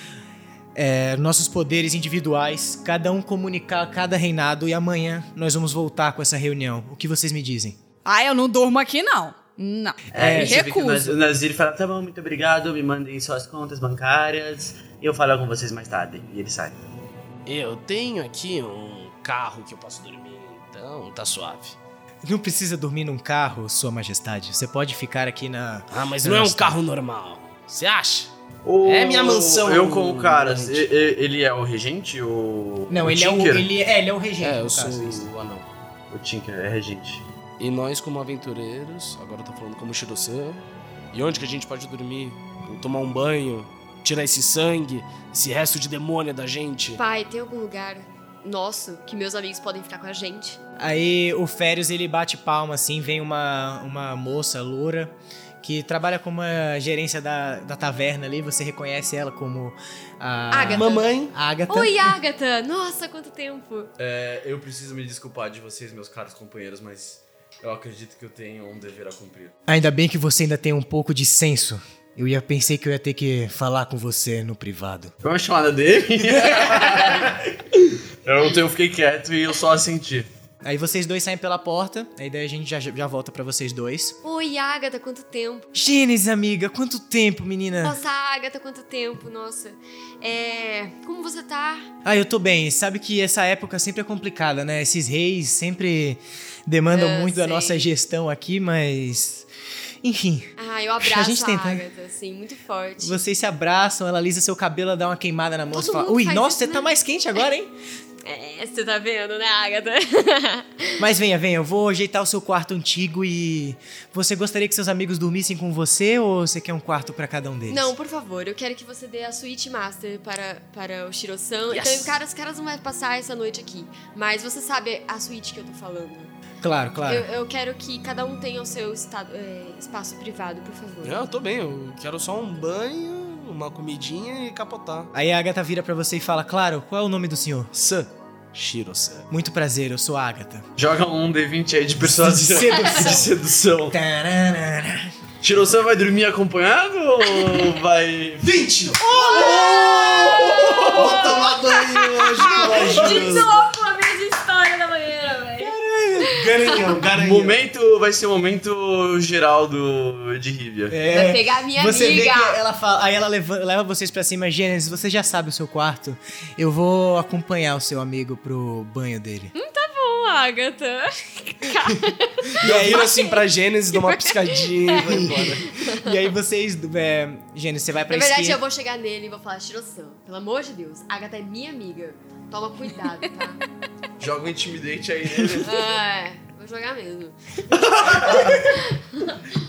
é, nossos poderes individuais, cada um comunicar cada reinado e amanhã nós vamos voltar com essa reunião. O que vocês me dizem? Ah, eu não durmo aqui, não. Não. É, Me você vê que o Naz- recuso. o Nazir fala, tá bom, muito obrigado, me mandem suas contas bancárias e eu falo com vocês mais tarde. E ele sai. Eu tenho aqui um carro que eu posso dormir, então tá suave. Não precisa dormir num carro, Sua Majestade. Você pode ficar aqui na. Ah, mas na não é um carro normal. Você acha? O- É minha mansão, Eu com o cara, ele é o regente? O, Não, o ele é o. Ele, é, ele é o regente. É, no eu caso, sou isso. o anão. O Tinker é regente. E nós, como aventureiros, agora eu tô falando como Shiro-san, e onde que a gente pode dormir? Tomar um banho, tirar esse sangue, esse resto de demônio da gente? Pai, tem algum lugar nosso que meus amigos podem ficar com a gente? Aí o Férios ele bate palma assim, vem uma, uma moça loura que trabalha como a gerência da, da taverna ali, você reconhece ela como a Agatha. Mamãe, Agatha. Oi, Agatha! Nossa, quanto tempo! É, eu preciso me desculpar de vocês, meus caros companheiros, mas eu acredito que eu tenho um dever a cumprir. Ainda bem que você ainda tem um pouco de senso. Eu ia pensei que eu ia ter que falar com você no privado. Foi uma chamada dele? eu não tenho, eu fiquei quieto e eu só assenti. Aí vocês dois saem pela porta, aí daí a gente já, já volta pra vocês dois. Oi, Agatha, quanto tempo! Gênesis, amiga, quanto tempo, menina? Nossa, Agatha, quanto tempo, nossa. É. Como você tá? Ah, eu tô bem. Sabe que essa época sempre é complicada, né? Esses reis sempre demandam É, muito da sei. nossa gestão aqui, mas. Enfim, Ah, eu abraço a, gente tenta, né? Agatha, assim, muito forte. vocês se abraçam, ela alisa seu cabelo, ela dá uma queimada na moça e fala: Ui, nossa, isso, você né?" tá mais quente agora, hein? É, você tá vendo, né, Agatha? mas venha, venha, eu vou ajeitar o seu quarto antigo e. Você gostaria que seus amigos dormissem com você ou você quer um quarto pra cada um deles? Não, por favor, eu quero que você dê a suíte master para, para o Shiro-san. Yes. Então, cara, os caras não vão passar essa noite aqui. Mas você sabe a suíte que eu tô falando. Claro, claro. Eu, eu quero que cada um tenha o seu estado, é, espaço privado, por favor. não, eu tô bem, eu quero só um banho, uma comidinha e capotar. Aí a Agatha vira pra você e fala: Claro, qual é o nome do senhor? San, Shiro-san. Muito prazer, eu sou a Agatha. Joga um D20 aí de persuasão. De sedução. De sedução. Tararara. Tirosan vai dormir acompanhado ou vai. 20! Vou tomar banho hoje, De novo a mesma história da banheira, velho. Garanhão, garanhão. Momento vai ser o momento geral do de Rivia. Vai pegar a minha você amiga. Vê que ela fala, aí ela leva, leva vocês pra cima. Gênesis, você já sabe o seu quarto. Eu vou acompanhar o seu amigo pro banho dele. Ô, Agatha. E aí, assim pra Gênesis, dou uma piscadinha e vou embora. e aí vocês. É, Gênesis, você vai pra Na verdade, esquerda. eu vou chegar nele e vou falar, Shiro-san, pelo amor de Deus, Agatha é minha amiga. Toma cuidado, tá? Joga um intimidate aí nele. ah, é. Vou jogar mesmo.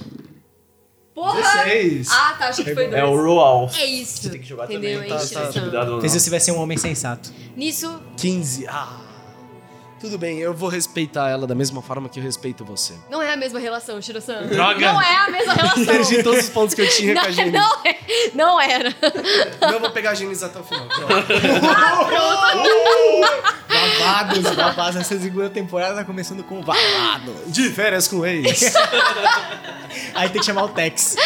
Porra! 16. Ah, tá, achei que foi dois. É o Roal. É isso. tem que jogar Entendeu, também, tá? Shiro-san? Cuidado ou Fez não. você vai ser um homem sensato. Nisso, 15. Ah. Tudo bem, eu vou respeitar ela da mesma forma que eu respeito você. não é a mesma relação, Shiro-san. Droga! Não é a mesma relação. Perdi todos os pontos que eu tinha com a Não, Gênesis. não, é, não era. Não vou pegar a Gênesis até o final. Pronto. Babados, babados. Essa segunda temporada tá começando com babado. De férias com ex. Aí tem que chamar o Tex.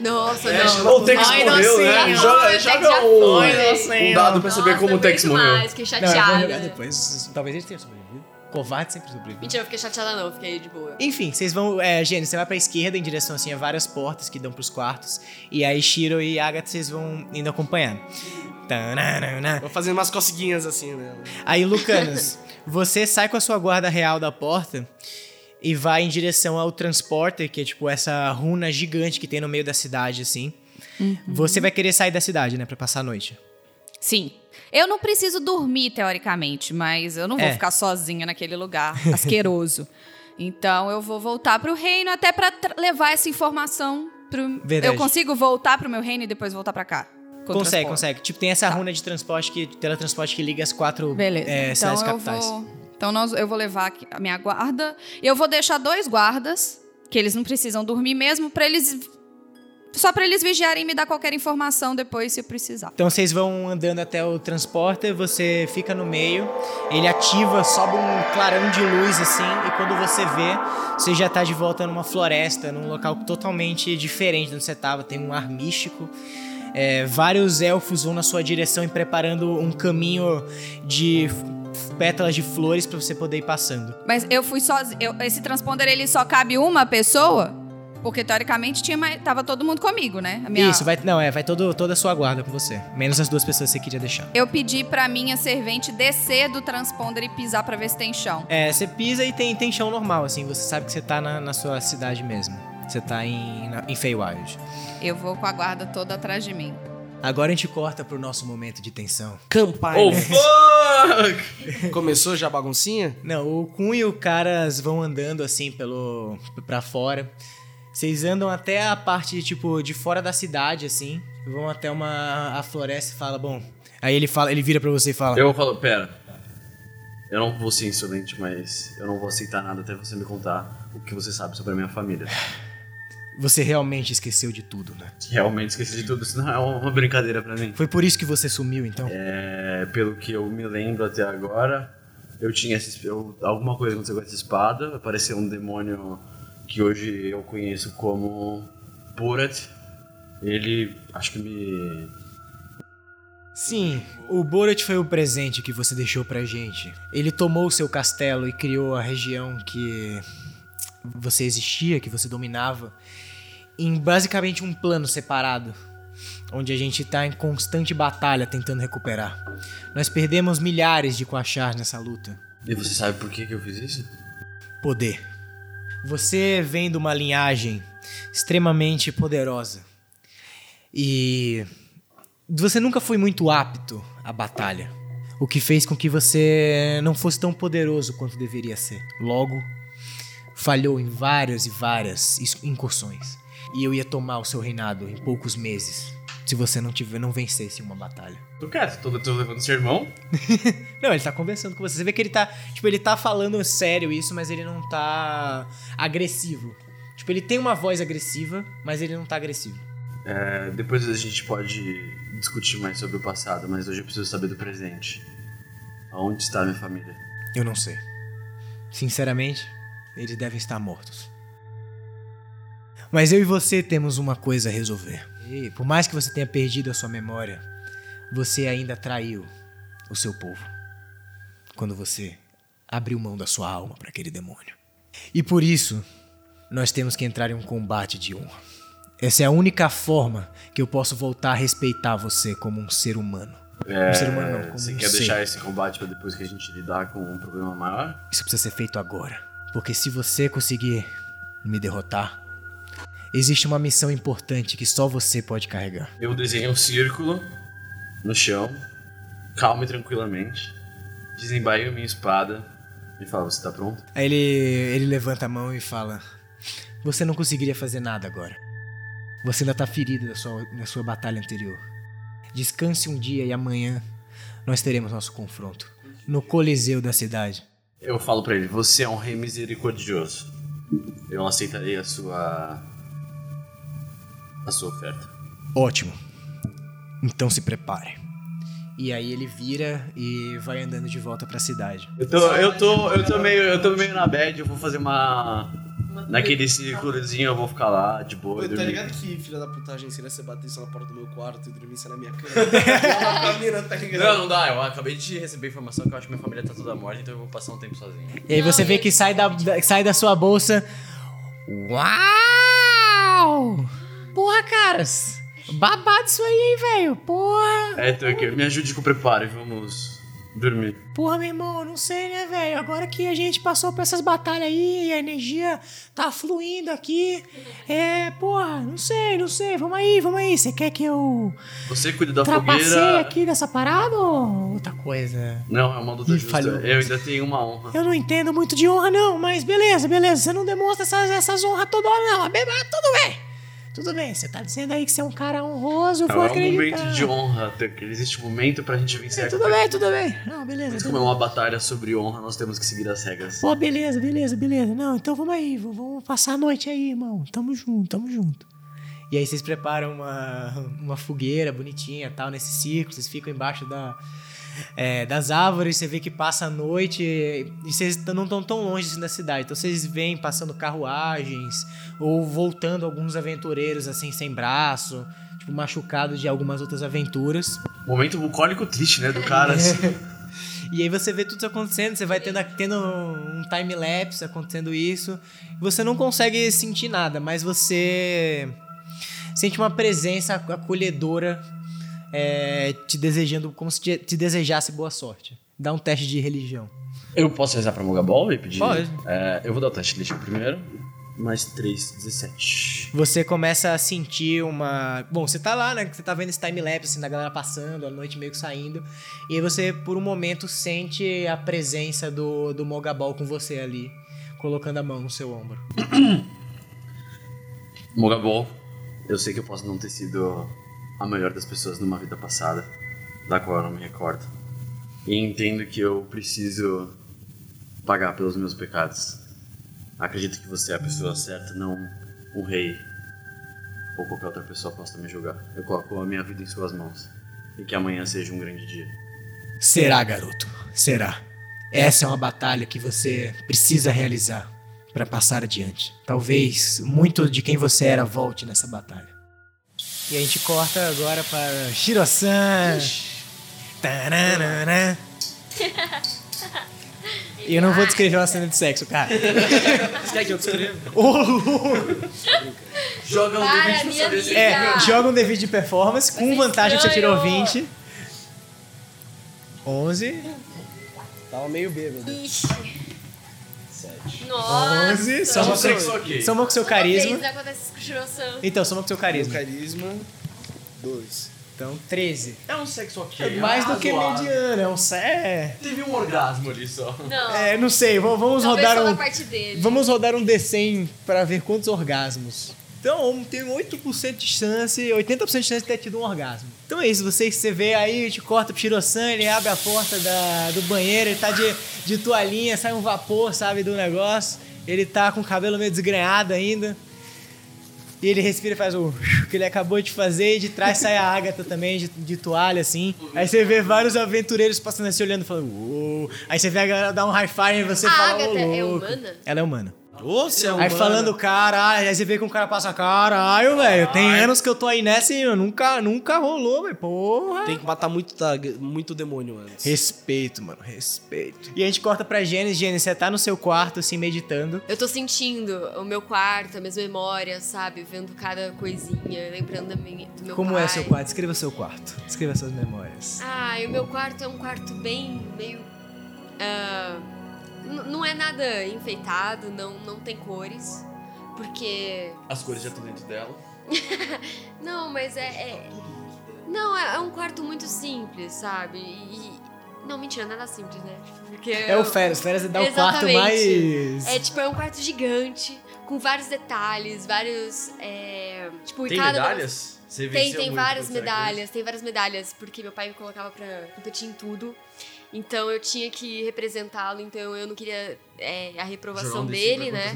Nossa, É, não. o Tex Ai, morreu, né? docinho. Joga, um, um dado pra saber Nossa, como o Tex morreu. mais, Fiquei Não, eu vou chateada. jogar depois. Talvez ele tenha sobrevivido. Covarde sempre sobrevive. Mentira, eu fiquei chateada não, fiquei de boa. Enfim, vocês vão. É, Gênesis, você vai pra esquerda em direção assim a várias portas que dão pros quartos. E aí Shiro e Agatha vocês vão indo acompanhando. Vou fazendo umas coceguinhas assim, né? Aí, Lucanos, você sai com a sua guarda real da porta e vai em direção ao transporter, que é tipo essa runa gigante que tem no meio da cidade, assim. Você vai querer sair da cidade, né, pra passar a noite. Sim. Eu não preciso dormir, teoricamente, mas eu não vou É. ficar sozinha naquele lugar asqueroso. então eu vou voltar pro reino até pra tra- levar essa informação pro. Verdade. Eu consigo voltar pro meu reino e depois voltar pra cá? Consegue, transporte? consegue. Tipo, tem essa runa de transporte, que, teletransporte que liga as quatro Beleza. é, então cidades eu capitais. vou. Então nós, eu vou levar aqui a minha guarda. E eu vou deixar dois guardas, que eles não precisam dormir mesmo, pra eles. Só pra eles vigiarem e me dar qualquer informação depois se eu precisar. Então vocês vão andando até o transporter, você fica no meio, ele ativa, sobe um clarão de luz assim, e quando você vê, você já tá de volta numa floresta, num local totalmente diferente de onde você tava, tem um ar místico. É, vários elfos vão na sua direção e preparando um caminho de pétalas de flores pra você poder ir passando. Mas eu fui sozinha. eu- Esse transponder ele só cabe uma pessoa? Porque teoricamente tinha mais, tava todo mundo comigo, né? Minha- Isso, vai, não, é, vai todo, toda a sua guarda com você, menos as duas pessoas que você queria deixar. Eu pedi pra minha servente descer do transponder e pisar pra ver se tem chão. É, você pisa e tem, tem chão normal, assim, você sabe que você tá na, na sua cidade mesmo. Você tá em, na, em Feywild. Eu vou com a guarda toda atrás de mim. Agora a gente corta pro nosso momento de tensão. Campanha. Oh, fuck! Começou já a baguncinha? Não, o Kun e o Caras vão andando assim pelo para fora. Vocês andam até a parte tipo de fora da cidade assim, vão até uma a floresta e fala, bom, aí ele fala, ele vira pra você e fala: Eu falo, pera. Eu não vou ser insolente, mas eu não vou aceitar nada até você me contar o que você sabe sobre a minha família. "Você realmente esqueceu de tudo, né? Realmente esqueci de tudo, isso não é uma brincadeira pra mim. Foi por isso que você sumiu então?" É, pelo que eu me lembro até agora, eu tinha essa, eu, alguma coisa aconteceu com essa espada, apareceu um demônio que hoje eu conheço como Purat. Ele acho que me Sim, o Borat foi o presente que você deixou pra gente. Ele tomou o seu castelo e criou a região que você existia, que você dominava, em basicamente um plano separado, onde a gente tá em constante batalha tentando recuperar. Nós perdemos milhares de Quachar nessa luta. E você sabe por que, que eu fiz isso? Poder. Você vem de uma linhagem extremamente poderosa. E você nunca foi muito apto à batalha. O que fez com que você não fosse tão poderoso quanto deveria ser. Logo, falhou em várias e várias incursões. E eu ia tomar o seu reinado em poucos meses, se você não tiver não vencesse uma batalha. Tô quieto, tô, tô levando sermão. Não, ele tá conversando com você. Você vê que ele tá. Tipo, ele tá falando sério isso, mas ele não tá agressivo. Tipo, ele tem uma voz agressiva, mas ele não tá agressivo. É, depois a gente pode discutir mais sobre o passado, mas hoje eu preciso saber do presente. Aonde está a minha família? Eu não sei. Sinceramente, eles devem estar mortos. Mas eu e você temos uma coisa a resolver. E por mais que você tenha perdido a sua memória, você ainda traiu o seu povo. Quando você abriu mão da sua alma para aquele demônio. E por isso, nós temos que entrar em um combate de honra. Essa é a única forma que eu posso voltar a respeitar você como um ser humano. É, um ser humano não, como você um quer ser. deixar esse combate pra depois que a gente lidar com um problema maior? Isso precisa ser feito agora. Porque se você conseguir me derrotar, existe uma missão importante que só você pode carregar. Eu desenho um círculo no chão, calmo e tranquilamente. Desembaio minha espada e falo: Você tá pronto? Aí ele, ele levanta a mão e fala: Você não conseguiria fazer nada agora. Você ainda tá ferido da sua, da sua batalha anterior. Descanse um dia e amanhã nós teremos nosso confronto. No Coliseu da cidade. Eu falo pra ele: Você é um rei misericordioso. Eu aceitarei a sua. A sua oferta. Ótimo. Então se prepare. E aí ele vira e vai andando de volta pra cidade. Eu tô, eu tô, eu tô meio, eu tô meio na bad, eu vou fazer uma. Naquele círculozinho eu vou ficar lá, de boa. Pô, tá dormir. ligado que filha da putagem seria você bater isso na porta do meu quarto e dormisse na minha cama? Tá tá? Não, não dá. Eu acabei de receber informação que eu acho que minha família tá toda morta, então eu vou passar um tempo sozinho. E aí você vê que sai da, da- sai da sua bolsa. Uau! Porra, caras! Babado isso aí, hein, velho? Porra! É, Tucker, me ajude com o preparo e vamos dormir. Porra, meu irmão, não sei, né, velho? Agora que a gente passou por essas batalhas aí e a energia tá fluindo aqui. É, porra, não sei, não sei. Vamos aí, vamos aí. Você quer que eu Você cuida da fogueira. aqui dessa parada ou outra coisa? Não, é uma luta Ih, justa. falhou. Eu ainda tenho uma honra. Eu não entendo muito de honra, não, mas beleza, beleza. Você não demonstra essas, essas honras toda hora, não. Mas be- mas tudo bem. Tudo bem, você tá dizendo aí que você é um cara honroso, eu Não, vou é um acreditar. momento de honra. Existe um momento pra gente vencer É, a tudo bem, tudo bem. Não, beleza. Mas como é uma batalha sobre honra, nós temos que seguir as regras. Pô, beleza, beleza, beleza. Não, então vamos aí, vamos passar a noite aí, irmão. Tamo junto, tamo junto. E aí vocês preparam uma, uma fogueira bonitinha tal, nesse círculo, vocês ficam embaixo da, é, das árvores, você vê que passa a noite e vocês não estão tão longe assim da cidade. Então vocês vêm passando carruagens ou voltando alguns aventureiros assim sem braço, tipo machucados de algumas outras aventuras. Momento bucólico triste, né, do cara. Assim. E aí você vê tudo isso acontecendo, você vai tendo, tendo um time-lapse acontecendo isso. Você não consegue sentir nada, mas você sente uma presença acolhedora é, te desejando, como se te, te desejasse boa sorte. Dá um teste de religião. Eu posso rezar pra Mogabol e pedir? Pode. É, eu vou dar o teste de religião primeiro. Mais 3, 17. Você começa a sentir uma. Bom, você tá lá, né? Você tá vendo esse time-lapse assim, da galera passando, a noite meio que saindo. E aí você, por um momento, sente a presença do, do Mogabol com você ali, colocando a mão no seu ombro. Mogabol, eu sei que eu posso não ter sido a melhor das pessoas numa vida passada, da qual eu não me recordo. E entendo que eu preciso pagar pelos meus pecados. Acredito que você é a pessoa certa, não um rei ou qualquer outra pessoa possa me julgar. Eu coloco a minha vida em suas mãos. E que amanhã seja um grande dia. Será, garoto. Será. Essa é uma batalha que você precisa realizar para passar adiante. Talvez muito de quem você era volte nessa batalha. E a gente corta agora para Shiro-san. E eu não vou descrever uma cena de sexo, cara. Você quer que eu descreva? Joga um Para, minha amiga. É, joga um D20 de performance com vantagem que você tirou estranho. 20. 11. Tava meio bêbado. Ixi. Nossa. 11. Soma com, sexo seu, ok. soma com seu Uma carisma. vez acontece isso com. Então, soma com seu Meu carisma. carisma, dois. Então, 13. É um sexo É ok. mais do que mediano, é um sé. Teve um orgasmo ali só. Não. É, não sei, vamos, Talvez rodar um. na parte dele. Vamos rodar um D100 pra ver quantos orgasmos. Então, tem 8% de chance, 80% de chance de ter tido um orgasmo. Então é isso, você, você vê aí, te corta pro Shiro-san, ele abre a porta da, do banheiro, ele tá de, de toalhinha, sai um vapor, sabe, do negócio. Ele tá com o cabelo meio desgrenhado ainda. E ele respira e faz o que ele acabou de fazer, e de trás sai a Agatha também, de, de toalha, assim. Aí você vê vários aventureiros passando assim, olhando, falando, uou. Aí você vê a galera dar um high five e você A fala, Agatha "Ô, é louco." humana? Ela é humana. Você é Aí humano. falando caralho, aí você vê que um cara passa caralho, velho. Tem anos que eu tô aí nessa e nunca, nunca rolou, velho. Porra. Tem que matar muito, ta- muito demônio antes. Respeito, mano, respeito. E a gente corta pra Gênesis. Gênesis, você tá no seu quarto, assim, meditando. Eu tô sentindo o meu quarto, as minhas memórias, sabe? Vendo cada coisinha, lembrando da minha, do meu Como pai. é seu quarto? Descreva seu quarto. Descreva suas memórias. Ah, e o meu quarto é um quarto bem meio. n- não é nada enfeitado, não, não tem cores. Porque. As cores já estão dentro dela. Não, mas é. é- não, é, é um quarto muito simples, sabe? E. Não, mentira, nada simples, né? Porque É o Férias. Férias dá o quarto mais. É tipo, é um quarto gigante, com vários detalhes, vários. é, tipo, Tem cada. medalhas? Você Tem, tem várias medalhas, tem várias medalhas, porque meu pai me colocava pra competir em tudo. Então eu tinha que representá-lo, então eu não queria é, a reprovação Jogar um D6 dele, né?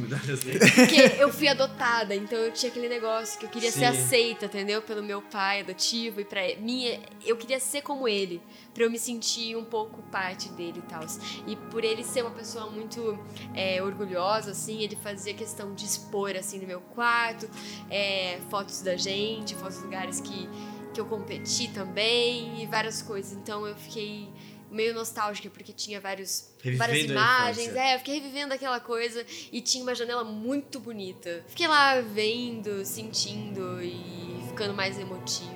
Porque eu fui adotada, então eu tinha aquele negócio que eu queria ser Sim. aceita, entendeu? Pelo meu pai adotivo e pra mim, eu queria ser como ele, pra eu me sentir um pouco parte dele e tal. E por ele ser uma pessoa muito é, orgulhosa, assim, ele fazia questão de expor, assim, no meu quarto, é, fotos da gente, fotos de lugares que, que eu competi também e várias coisas. Então eu fiquei meio nostálgica, porque tinha vários, várias Revivendo a imagens, é, eu fiquei revivendo aquela coisa e tinha uma janela muito bonita. Fiquei lá vendo, sentindo e ficando mais emotiva.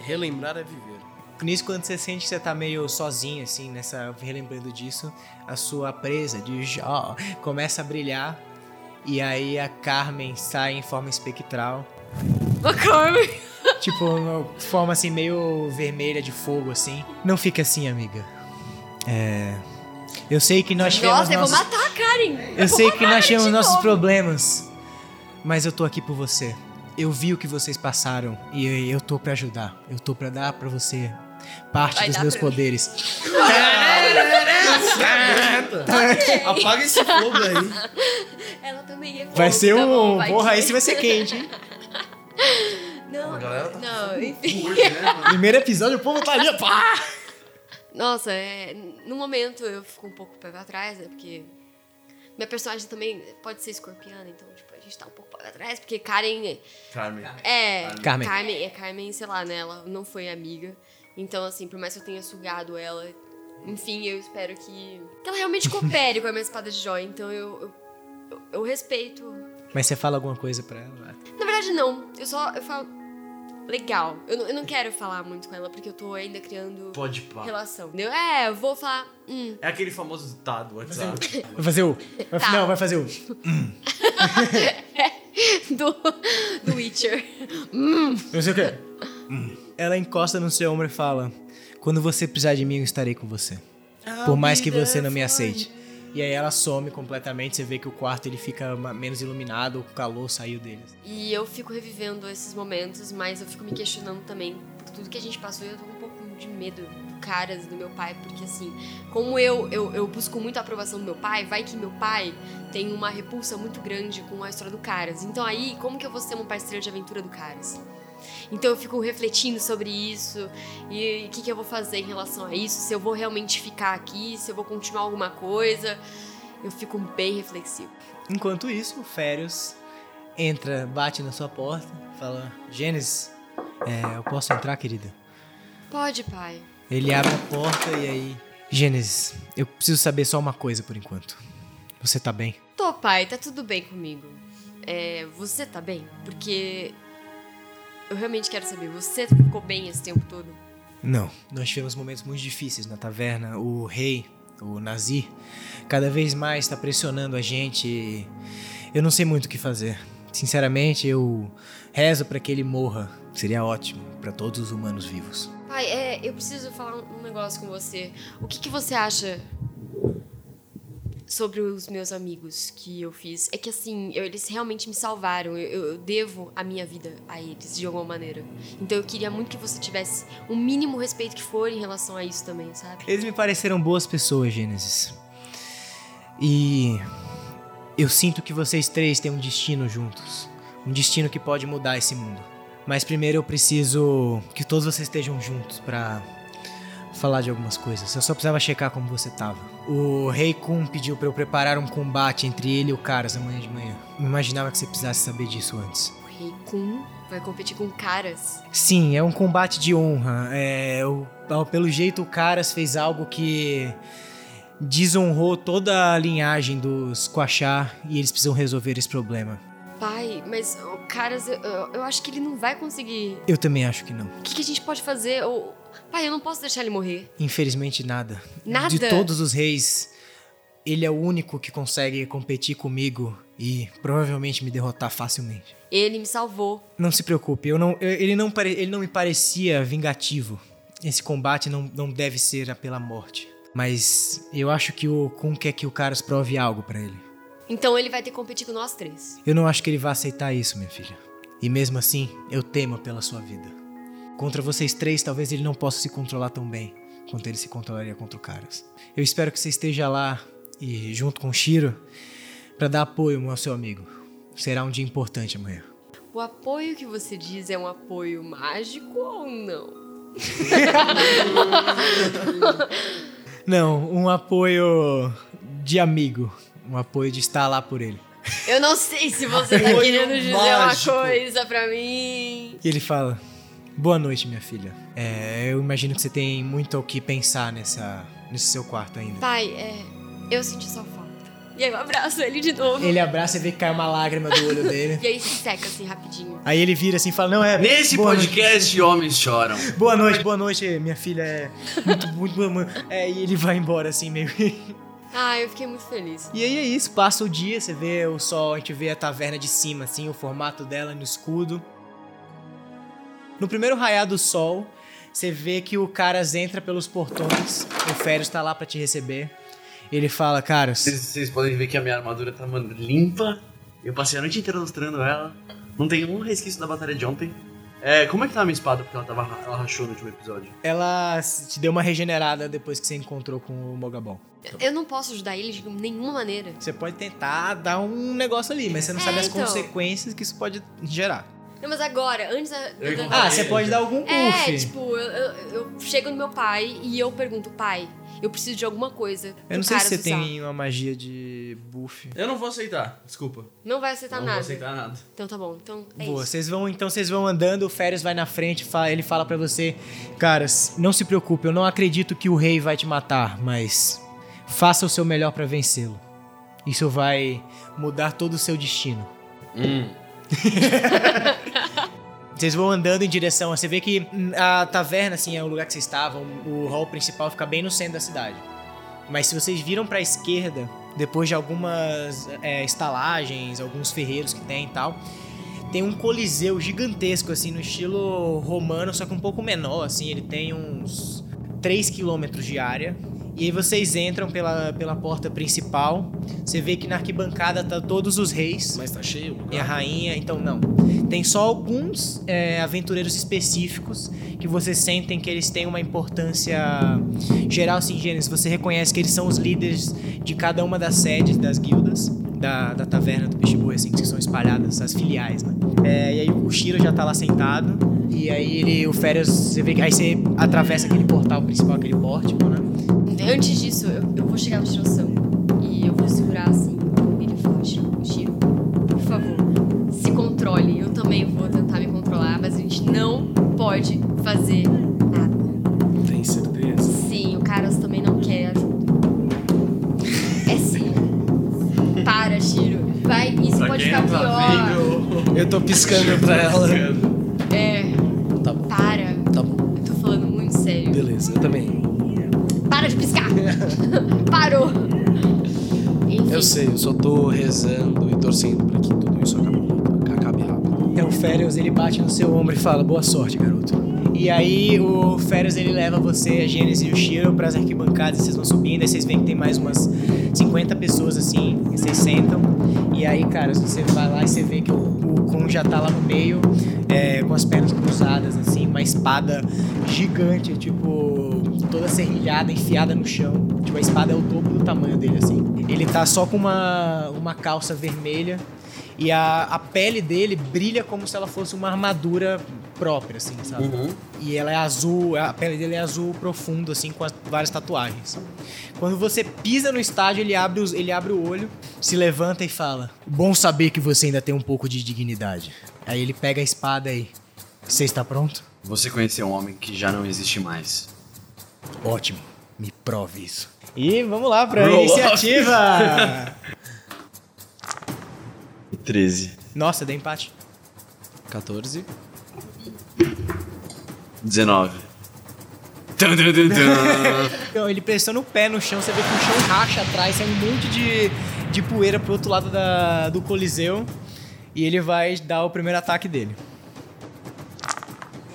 Relembrar é viver. Nisso, quando você sente que você tá meio sozinho, assim, nessa. relembrando disso, a sua presa de Jó começa a brilhar. E aí a Carmen sai em forma espectral. Ô, Carmen! Tipo, uma forma assim, meio vermelha de fogo, assim. Não fica assim, amiga. É. Eu sei que nós tivemos. Nossa, eu vou nossos- matar a Karen! Eu sei vou que nós de nossos novo. problemas. Mas eu tô aqui por você. Eu vi o que vocês passaram e eu tô pra ajudar. Eu tô pra dar pra você parte Vai dos meus poderes. Apaga esse fogo aí. Ela também é Vai ser tá bom, um. vai Porra, esse vai ser quente, hein? Não, tá não, enfim. Né? Primeiro episódio, o povo tá ali, pá! Nossa, é, no momento eu fico um pouco pé pra trás, né? Porque minha personagem também pode ser escorpiana, então, tipo, a gente tá um pouco pé pra trás, porque Karen Carmen. é. Carmen. Carmen, é Carmen, sei lá, né? Ela não foi amiga. Então, assim, por mais que eu tenha sugado ela, enfim, eu espero que. Que ela realmente coopere com a minha espada de joia. Então eu, eu, eu, eu respeito. Mas você fala alguma coisa pra ela? Na verdade, não. Eu só. Eu falo. Legal. Eu, não- eu não quero falar muito com ela, porque eu tô ainda criando Pode pá. relação. Entendeu? É, eu vou falar. Hum, É aquele famoso tá do WhatsApp. Vai fazer o. vai- Tá. Não, vai fazer o. do, do Witcher. Não sei o quê. Ela encosta no seu ombro e fala: Quando você precisar de mim, eu estarei com você. Por mais que você não me aceite. E aí ela some completamente, você vê que o quarto ele fica menos iluminado, o calor saiu dele. E eu fico revivendo esses momentos, mas eu fico me questionando também por tudo que a gente passou. E eu tô com um pouco de medo do Caras, do meu pai, porque assim, como eu, eu, eu busco muito a aprovação do meu pai, vai que meu pai tem uma repulsa muito grande com a história do Caras. Então aí, como que eu vou ser uma parceira de aventura do Caras? Então eu fico refletindo sobre isso e o que, que eu vou fazer em relação a isso, se eu vou realmente ficar aqui, se eu vou continuar alguma coisa. Eu fico bem reflexivo. Enquanto isso, o Férios entra, bate na sua porta, fala: Gênesis, é, eu posso entrar, querida? Pode, pai. Ele abre a porta e aí. Gênesis, eu preciso saber só uma coisa por enquanto. Você tá bem? Tô, pai, tá tudo bem comigo. É, você tá bem? Porque eu realmente quero saber, você ficou bem esse tempo todo? Não. Nós tivemos momentos muito difíceis na taverna. O rei, o Nazir, cada vez mais está pressionando a gente. e Eu não sei muito o que fazer. Sinceramente, eu rezo para que ele morra. Seria ótimo para todos os humanos vivos. Pai, é, eu preciso falar um negócio com você. O que, que você acha sobre os meus amigos que eu fiz? É que assim, eu- eles realmente me salvaram. Eu, eu devo a minha vida a eles, de alguma maneira. Então eu queria muito que você tivesse o mínimo respeito que for em relação a isso também, sabe? Eles me pareceram boas pessoas, Gênesis. E eu sinto que vocês três têm um destino juntos. Um destino que pode mudar esse mundo. Mas primeiro eu preciso que todos vocês estejam juntos pra falar de algumas coisas. Eu só precisava checar como você tava. O Rei Kun pediu pra eu preparar um combate entre ele e o Caras amanhã de manhã. Não imaginava que você precisasse saber disso antes. O Rei Kun vai competir com caras. Sim, é um combate de honra. É, ao- pelo jeito, o Caras fez algo que desonrou toda a linhagem dos Quachá e eles precisam resolver esse problema. Pai, mas o caras, eu, eu- eu acho que ele não vai conseguir. Eu também acho que não. O que, que a gente pode fazer? Eu- pai, eu não posso deixar ele morrer. Infelizmente, nada. Nada? De todos os reis, ele é o único que consegue competir comigo e provavelmente me derrotar facilmente. Ele me salvou. Não se preocupe, eu não, eu- ele, não pare- ele não me parecia vingativo. Esse combate não, não deve ser pela morte. Mas eu acho que o Kun quer que o Caras prove algo pra ele. Então ele vai ter que competir com nós três. Eu não acho que ele vai aceitar isso, minha filha. E mesmo assim, eu temo pela sua vida. Contra vocês três, talvez ele não possa se controlar tão bem quanto ele se controlaria contra o Caras. Eu espero que você esteja lá e junto com o Shiro pra dar apoio ao seu amigo. Será um dia importante amanhã. O apoio que você diz é um apoio mágico ou não? Não, um apoio de amigo. Um apoio de estar lá por ele. Eu não sei se você tá querendo dizer mágico. uma coisa pra mim. E ele fala: Boa noite, minha filha. É, eu imagino que você tem muito o que pensar nessa, nesse seu quarto ainda. Pai, é. Eu senti sua falta. E aí eu abraço ele de novo. Ele abraça e vê que cai uma lágrima do olho dele. E aí se seca assim rapidinho. Aí ele vira assim e fala: Não, é. Nesse podcast, homens choram. Noite, boa noite, boa noite, minha filha. É muito, muito, muito, muito. É, e ele vai embora assim, meio. Ah, eu fiquei muito feliz. E aí é isso, passa o dia, você vê o sol, a gente vê a taverna de cima, assim, o formato dela no escudo. No primeiro raiar do sol, você vê que o Caras entra pelos portões, o Férios tá lá pra te receber. Ele fala, Caras, Vocês, vocês podem ver que a minha armadura tá, mano, limpa. Eu passei a noite inteira lustrando ela. Não tem um resquício da batalha de ontem. É, como é que tá a minha espada? Porque ela, tava, ela rachou no último episódio. ela te deu uma regenerada depois que você encontrou com o Mogabon. Eu não posso ajudar ele de nenhuma maneira. Você pode tentar dar um negócio ali, mas você não É, sabe as então. consequências que isso pode gerar. Não, mas agora, antes da. Da- Ah, você pode dar algum buff. É, tipo, eu, eu- eu chego no meu pai e eu pergunto, pai, eu preciso de alguma coisa. Eu não sei se você usar." tem uma magia de buff. Eu não vou aceitar, desculpa. Não vai aceitar não nada. vou aceitar nada. Então tá bom. Então é Boa, vocês vão, então vocês vão andando, o Férias vai na frente, fala- ele fala pra você, caras, não se preocupe, eu não acredito que o rei vai te matar, mas faça o seu melhor pra vencê-lo. Isso vai mudar todo o seu destino. Hum. Vocês vão andando em direção, você vê que hum, a taverna, assim, é o lugar que vocês estavam, o hall principal fica bem no centro da cidade. Mas se vocês viram pra esquerda, depois de algumas é, estalagens, alguns ferreiros que tem e tal, tem um coliseu gigantesco, assim, no estilo romano, só que um pouco menor, assim, ele tem uns 3 quilômetros de área. E aí vocês entram pela, pela porta principal, você vê que na arquibancada tá todos os reis. Mas tá cheio? E a rainha, então não. Tem só alguns é, aventureiros específicos que vocês sentem que eles têm uma importância geral, assim, Gênesis. Você reconhece que eles são os líderes de cada uma das sedes das guildas da, da taverna do Peixe Boi, assim, que são espalhadas, as filiais, né? É, e aí o Shiro já tá lá sentado. E aí ele, o Férias, você vê que. Aí você atravessa aquele portal principal, aquele pórtico, né? Antes disso, eu, eu vou chegar no Shirosão e eu vou segurar assim. Ele fala, Shiro, Shiro, por favor, se controle. Eu também vou tentar me controlar, mas a gente não pode fazer nada. Tem certeza? Sim, o Caras também não quer ajuda. É sim. Para, Shiro. Vai, isso Pra pode ficar tá pior. vendo, Eu tô piscando pra ela. É, Parou! Enfim, Eu sei, eu só tô rezando e torcendo pra que tudo isso acabe, acabe rápido. Então o Férias ele bate no seu ombro e fala: Boa sorte, garoto. E aí o Férias ele leva você, a Gênesis e o Shiro pras arquibancadas, vocês vão subindo, aí vocês veem que tem mais umas 50 pessoas assim, e vocês sentam. E aí, cara, você vai lá e você vê que o, o Kun já tá lá no meio, é, com as pernas cruzadas, assim, uma espada gigante, tipo, toda serrilhada, enfiada no chão. Tipo, a espada é o dobro do tamanho dele, assim. Ele tá só com uma, uma calça vermelha e a, a pele dele brilha como se ela fosse uma armadura própria, assim, sabe? Uhum. E ela é azul, a pele dele é azul profundo, assim, com as- várias tatuagens. Quando você pisa no estádio, ele abre, os- ele abre o olho, se levanta e fala: Bom saber que você ainda tem um pouco de dignidade. Aí ele pega a espada e. Você está pronto? Você conheceu um homem que já não existe mais. Ótimo. Me prove isso. E vamos lá pra Roll iniciativa! 13. Nossa, deu empate. 14. 19. Tum, tum, tum, tum. Então, ele pressiona o pé no chão, você vê que o chão racha atrás, sai um monte de, de poeira pro outro lado da, do Coliseu. E ele vai dar o primeiro ataque dele.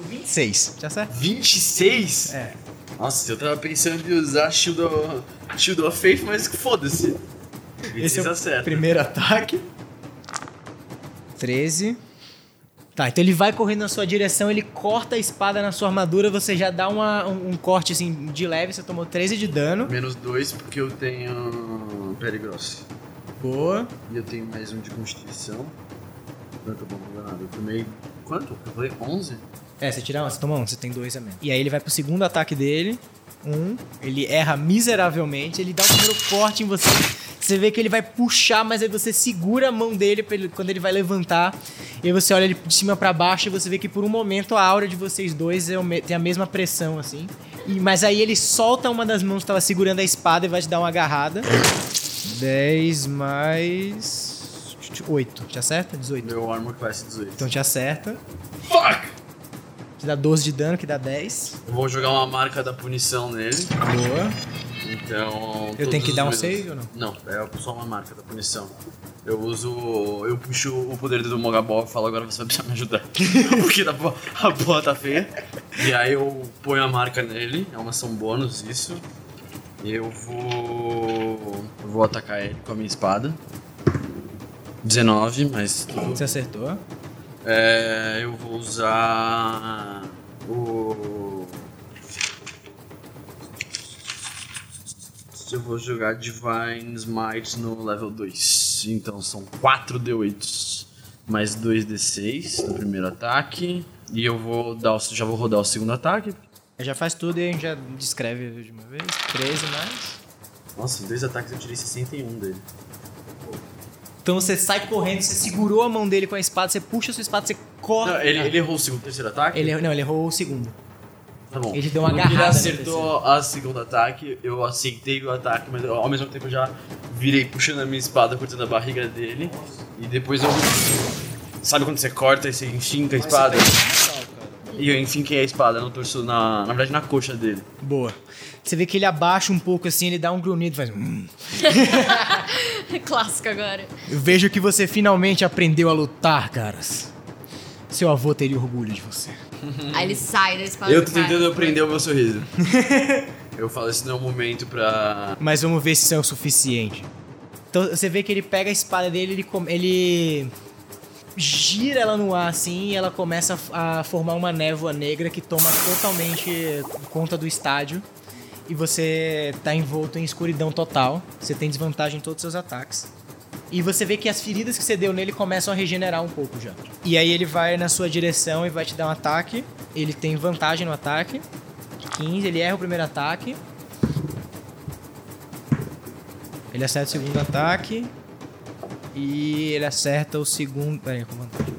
26, já certo? 26? É. Nossa, eu tava pensando em usar Shield of, Shield of Faith, mas foda-se. Esse é o acerta. primeiro ataque. 13. Tá, então ele vai correndo na sua direção, ele corta a espada na sua armadura, você já dá uma- um, um corte assim de leve, você tomou 13 de dano. Menos 2 porque eu tenho pele grossa. Boa. E eu tenho mais um de constituição. Não tô bom enganado. Eu tomei. Quanto? Eu falei 11? É, você tira um, você toma um, você tem dois a menos. E aí ele vai pro segundo ataque dele. Um. Ele erra miseravelmente, ele dá o primeiro corte em você. Você vê que ele vai puxar, mas aí você segura a mão dele ele- quando ele vai levantar. E aí você olha ele de cima pra baixo e você vê que por um momento a aura de vocês dois é me- tem a mesma pressão, assim. E, mas aí ele solta uma das mãos que tava segurando a espada e vai te dar uma agarrada. 10 mais. 8. Te acerta? 18. Meu armor class 18. Então te acerta. Fuck! Te dá 12 de dano, que dá 10. Eu vou jogar uma marca da punição nele. Boa. Então. Eu tenho que dar um meus- save ou não? Não, é só uma marca da punição. Eu uso. Eu puxo o poder do Mogabol e falo, agora você vai precisar me ajudar. Porque a porra, a porra tá feia. E aí eu ponho a marca nele, é uma ação bônus isso. E eu vou. Eu vou atacar ele com a minha espada. 19, mas. Você acertou. É, eu vou usar o. Eu vou jogar Divine Smite no level 2. Então são 4 D8 mais 2 D6 no primeiro ataque. E eu vou dar o, já vou rodar o segundo ataque. Já faz tudo e a gente já descreve de uma vez. 13 mais. Nossa, em dois ataques eu tirei 61 dele. Então você sai correndo, você segurou a mão dele com a espada, você puxa a sua espada, você corta. Não, ele, ele errou o segundo terceiro ataque? Ele- não, ele errou o segundo. Tá bom. ele deu uma agarrada Ele acertou a segundo ataque, eu aceitei o ataque, mas ao mesmo tempo eu já virei puxando a minha espada, cortando a barriga dele. E depois eu. Sabe quando você corta e você enfinca a espada? E eu enfinquei a espada no torso, na, na verdade na coxa dele. Boa. Você vê que ele abaixa um pouco assim, ele dá um grunhido e faz. Clássico agora. Eu vejo que você finalmente aprendeu a lutar, caras. Seu avô teria orgulho de você. Aí ele sai da espada Eu tô tentando aprender o meu sorriso. eu falo, esse não é o momento pra. Mas vamos ver se isso é o suficiente. Então você vê que ele pega a espada dele, ele, ele gira ela no ar assim e ela começa a formar uma névoa negra que toma totalmente conta do estádio. E você tá envolto em escuridão total. Você tem desvantagem em todos os seus ataques. E você vê que as feridas que você deu nele começam a regenerar um pouco já. E aí ele vai na sua direção e vai te dar um ataque. Ele tem vantagem no ataque. 15, ele erra o primeiro ataque. Ele acerta o segundo ataque. E ele acerta o segundo. Pera aí, com vantagem.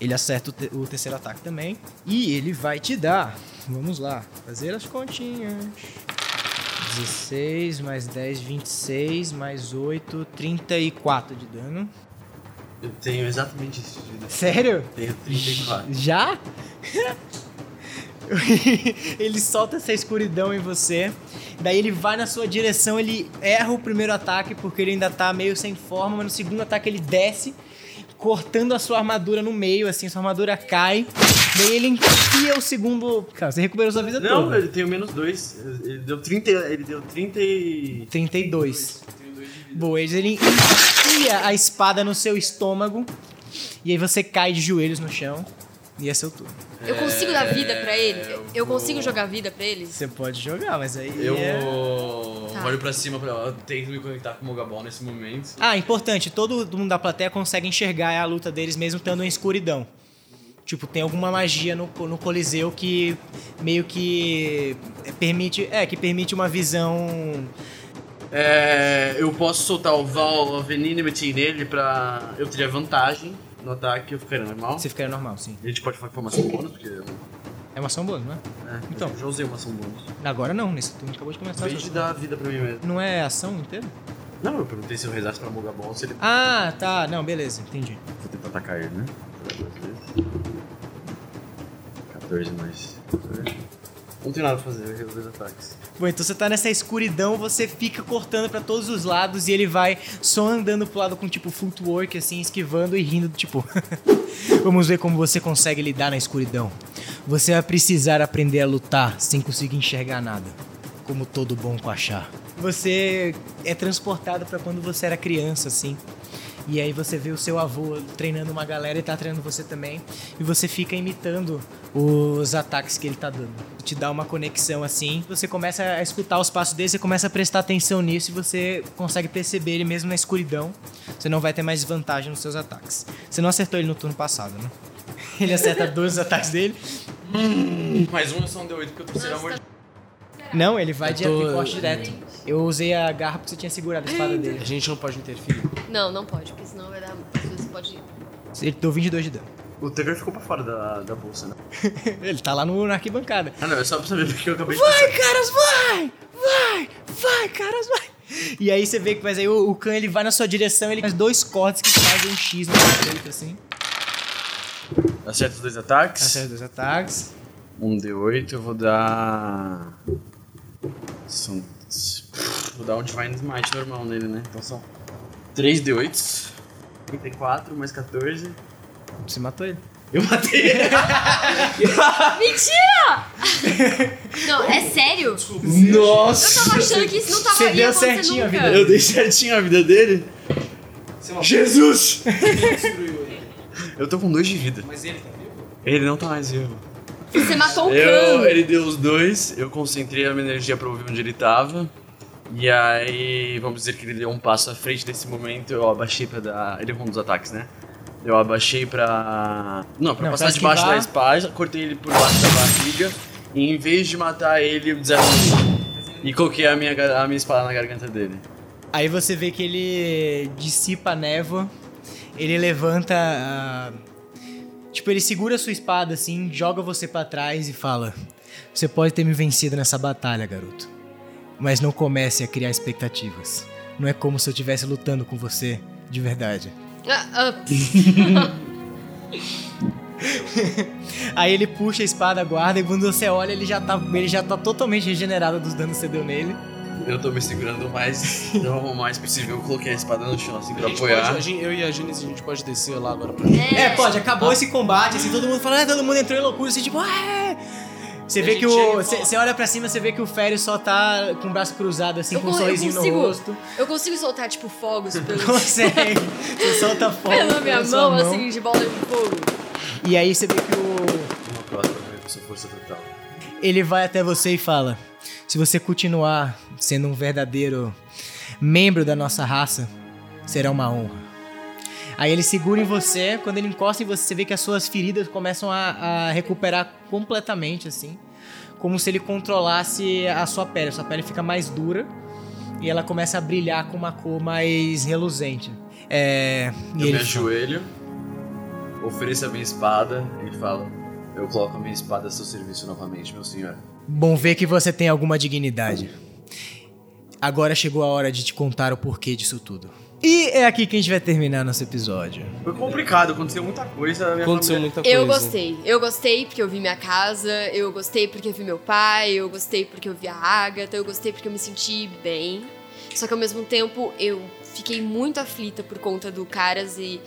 Ele acerta o, te- o terceiro ataque também. E ele vai te dar. Vamos lá. Fazer as continhas. 16 mais 10, 26, mais 8, 34 de dano. Eu tenho exatamente isso. de vida. Sério? Tenho 34. Já? ele solta essa escuridão em você. Daí ele vai na sua direção, ele erra o primeiro ataque porque ele ainda tá meio sem forma, mas no segundo ataque ele desce, cortando a sua armadura no meio, assim, sua armadura cai. Daí ele enfia o segundo. Cara, você recuperou sua vida Não, toda. ele tem menos 2. Ele deu 30. Ele deu 30 e. 32. Boa, ele enfia a espada no seu estômago. E aí você cai de joelhos no chão. E é seu turno. Eu consigo dar vida pra ele? eu Eu vou- consigo jogar vida pra ele? Você pode jogar, mas aí. Eu é- Tá. olho pra cima, pra, eu tento me conectar com o Mogabol nesse momento. Ah, importante, todo mundo da plateia consegue enxergar a luta deles mesmo estando em escuridão. Tipo, tem alguma magia no, no Coliseu que meio que permite. É, que permite uma visão. É, eu posso soltar o Val of Enmity nele pra. Eu teria vantagem no ataque, eu ficaria normal. Você ficaria normal, sim. A gente pode falar informação bônus, porque. É uma ação boa, não é? É, Então. já usei uma ação bônus. Agora não, nesse turno acabou de começar. Vez de dar vida pra mim mesmo. Não é ação inteira? Não, eu perguntei se eu rezasse pra Mogabon, se ele. Ah, tá. Não, beleza, entendi. Vou tentar atacar ele, né? Duas vezes. 14 mais. 14. Não tem nada pra fazer, eu errei os dois ataques. Bom, então você tá nessa escuridão, você fica cortando pra todos os lados e ele vai só andando pro lado com tipo footwork, assim, esquivando e rindo, tipo. Vamos ver como você consegue lidar na escuridão. Você vai precisar aprender a lutar sem conseguir enxergar nada. Como todo bom Quachá. Você é transportado pra quando você era criança, assim. E aí você vê o seu avô treinando uma galera e tá treinando você também. E você fica imitando os ataques que ele tá dando. Te dá uma conexão assim. Você começa a escutar os passos dele, você começa a prestar atenção nisso e você consegue perceber ele mesmo na escuridão. Você não vai ter mais desvantagem nos seus ataques. Você não acertou ele no turno passado, né? Ele acerta dois ataques dele. Mais um é só um D8 porque o terceiro é Nossa, amor Não, ele vai de tô- corte direto. Eu usei a garra porque você tinha segurado a espada dele. A gente não pode interferir. Não, não pode, porque senão vai dar. Você pode. Ele deu 22 de dano. O Tegar ficou pra fora da, da bolsa, né? Ele tá lá no, na arquibancada. Ah, não, é só pra saber porque eu acabei de Vai, caras, vai! Vai! Vai, caras, vai! E aí você vê que mas aí o, o Khan ele vai na sua direção, ele faz dois cortes que fazem um X no peito, assim. Acerta os dois ataques. Acerta dois ataques. Um D8, eu vou dar. São. Vou dar um Divine Smite normal nele, né? Então são 3 D8s. 34 mais 14. Você matou ele. Eu matei ele. Mentira! não, é sério? Nossa! Eu tava achando que isso não tava Você deu certinho a nunca. vida Eu dei certinho a vida dele. Jesus! Destruiu ele. Eu tô com 2 de vida. Mas ele tá vivo? Ele não tá mais vivo. Você matou o Eu, Khan. ele deu os dois, eu concentrei a minha energia pra ouvir onde ele tava. E aí, vamos dizer que ele deu um passo à frente desse momento, eu abaixei pra dar. Ele errou um dos ataques, né? Eu abaixei pra. Não, pra Não, passar pra debaixo da espada, cortei ele por baixo da barriga. E em vez de matar ele, eu desarmei. E coloquei a minha, a minha espada na garganta dele. Aí você vê que ele dissipa a névoa, ele levanta. ah, tipo, ele segura a sua espada assim, joga você pra trás e fala: Você pode ter me vencido nessa batalha, garoto. Mas não comece a criar expectativas. Não é como se eu estivesse lutando com você de verdade. Aí ele puxa a espada, guarda, e quando você olha, ele já tá, ele já tá totalmente regenerado dos danos que você deu nele. Eu tô me segurando o mais, o mais possível. Eu coloquei a espada no chão assim A pra gente apoiar. pode, a gente- eu e a Gênesis, a gente pode descer lá agora pra É, pode, acabou esse combate, assim, todo mundo fala, ah, todo mundo entrou em loucura, assim, tipo, ah! Você A vê gente que o. e Você fala- você olha pra cima, você vê que o Fério só tá com o braço cruzado, assim, Eu com um con- eu sorrisinho consigo. no rosto. eu consigo soltar, tipo, fogos pelo, Consegue. Você solta fogo. pela minha sua mão, assim, de bola de fogo. E aí você vê que o. Uma próxima pra com sua força total. Ele vai até você e fala: Se você continuar sendo um verdadeiro membro da nossa raça, será uma honra. Aí ele segura em você, quando ele encosta em você, você vê que as suas feridas começam a, a recuperar completamente, assim. Como se ele controlasse a sua pele. A sua pele fica mais dura e ela começa a brilhar com uma cor mais reluzente. É. Eu ele me ajoelho, ofereço a minha espada e falo: Eu coloco a minha espada a seu serviço novamente, meu senhor. Bom ver que você tem alguma dignidade. Agora chegou a hora de te contar o porquê disso tudo. E é aqui que a gente vai terminar nosso episódio. Foi complicado, aconteceu muita coisa. Aconteceu família- muita coisa. Eu gostei. Eu gostei porque eu vi minha casa, eu gostei porque eu vi meu pai, eu gostei porque eu vi a Agatha, eu gostei porque eu me senti bem. Só que ao mesmo tempo eu fiquei muito aflita por conta do Caras e,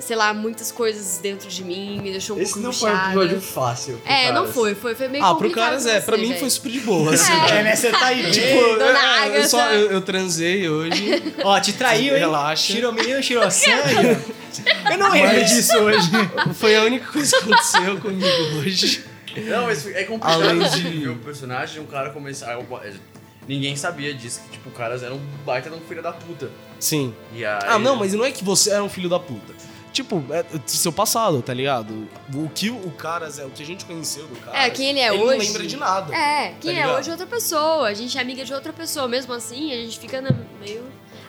sei lá, muitas coisas dentro de mim me deixou um Esse pouco não foi um episódio fácil. pro É, não Caras. foi, foi, foi meio Ah, pro complicado caras pra é, você, pra mim velho. foi super de boa, assim. É, né? Você tá aí, tipo. Tipo, Dona é, eu, só, eu, eu transei hoje. Ó, te traiu, hein? Relaxa. Tirou menino, tirou sangue. Eu não lembro Mas- disso hoje. Foi a única coisa que aconteceu comigo hoje. Não, mas é complicado Além assim, de- ver o personagem de um cara começar. ninguém sabia disso, que tipo, o caras eram um baita de um filho da puta. Sim. E aí, Ah, não, mas não é que você era um filho da puta. Tipo, é seu passado, tá ligado? O que o Caras é, o que a gente conheceu do Caras. É, quem ele é ele hoje. não lembra de nada. É, quem Tá é hoje é outra pessoa. A gente é amiga de outra pessoa. Mesmo assim, a gente fica na- meio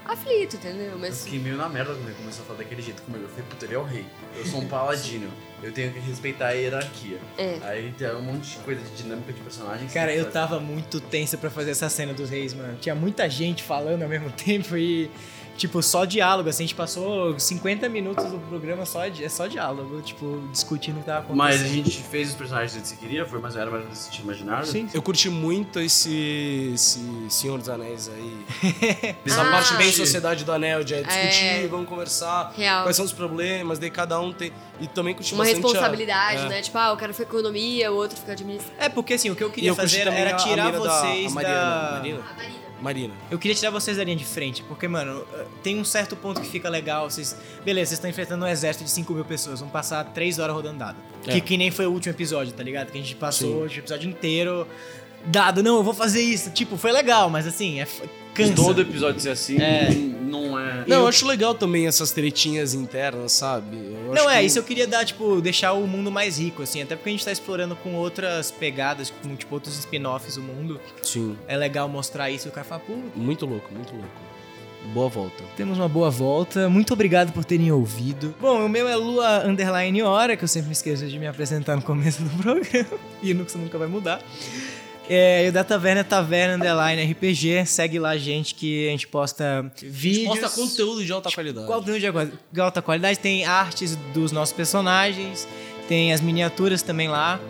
aflito, entendeu? Eu Mas fiquei meio na merda quando ele começou a falar daquele jeito comigo. Eu falei, puta, ele é o rei. Eu sou um paladino. Eu tenho que respeitar a hierarquia. É. Aí tem um monte de coisa de dinâmica de personagem. Cara, eu faz. tava muito tensa pra fazer essa cena dos reis, mano. Tinha muita gente falando ao mesmo tempo e. Tipo, só diálogo, assim, a gente passou 50 minutos do programa só, é só diálogo, tipo, discutindo o que tava acontecendo. Mas a gente fez os personagens que você queria, foi mais ou menos mais que você tinha imaginado. Sim. Eu curti muito esse, esse Senhor dos Anéis aí. Essa Ah. parte bem Sociedade do Anel, de é, discutir, É. vamos conversar. Real. Quais são os problemas, daí cada um tem. E também curti uma bastante a- responsabilidade, é. né? Tipo, ah, o cara foi com economia, o outro fica administrando. É, porque assim, o que eu queria eu fazer era a- a tirar da- vocês a Mariana, da. Marina? Marina. Eu queria tirar vocês da linha de frente, porque, mano, tem um certo ponto que fica legal. Vocês. Beleza, vocês estão enfrentando um exército de 5 mil pessoas. Vão passar 3 horas rodando dado. É. Que, que nem foi o último episódio, tá ligado? Que a gente passou o episódio inteiro. Dado, não, eu vou fazer isso. Tipo, foi legal, mas assim, é. Cansa. Todo episódio ser assim É. não é. Não, eu acho legal também essas tretinhas internas, sabe? Eu Não, é, que- isso eu queria dar, tipo, deixar o mundo mais rico, assim. Até porque a gente tá explorando com outras pegadas, com, tipo, outros spin-offs o mundo. Sim, É legal mostrar isso e o cara fala, pô, muito louco, muito louco. Boa volta. Temos uma boa volta. Muito obrigado por terem ouvido. Bom, o meu é Lua Underline Hora, que eu sempre me esqueço de me apresentar no começo do programa. E isso nunca vai mudar. É, e o da Taverna é Taverna Underline RPG. Segue lá, gente, que a gente posta vídeos. Posta conteúdo de alta qualidade. Conteúdo de alta qualidade. Tem artes dos nossos personagens. Tem as miniaturas também lá.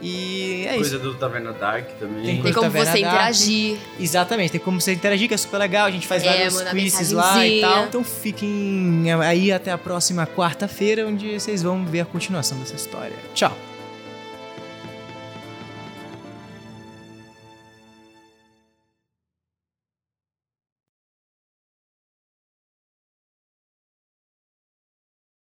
E é Coisa isso. do Taverna Dark também. Tem Tem como Taverna você Dark. interagir. Exatamente, tem como você interagir, que é super legal. A gente faz É, vários quizzes lá e tal. Então fiquem aí até a próxima quarta-feira, onde vocês vão ver a continuação dessa história. Tchau!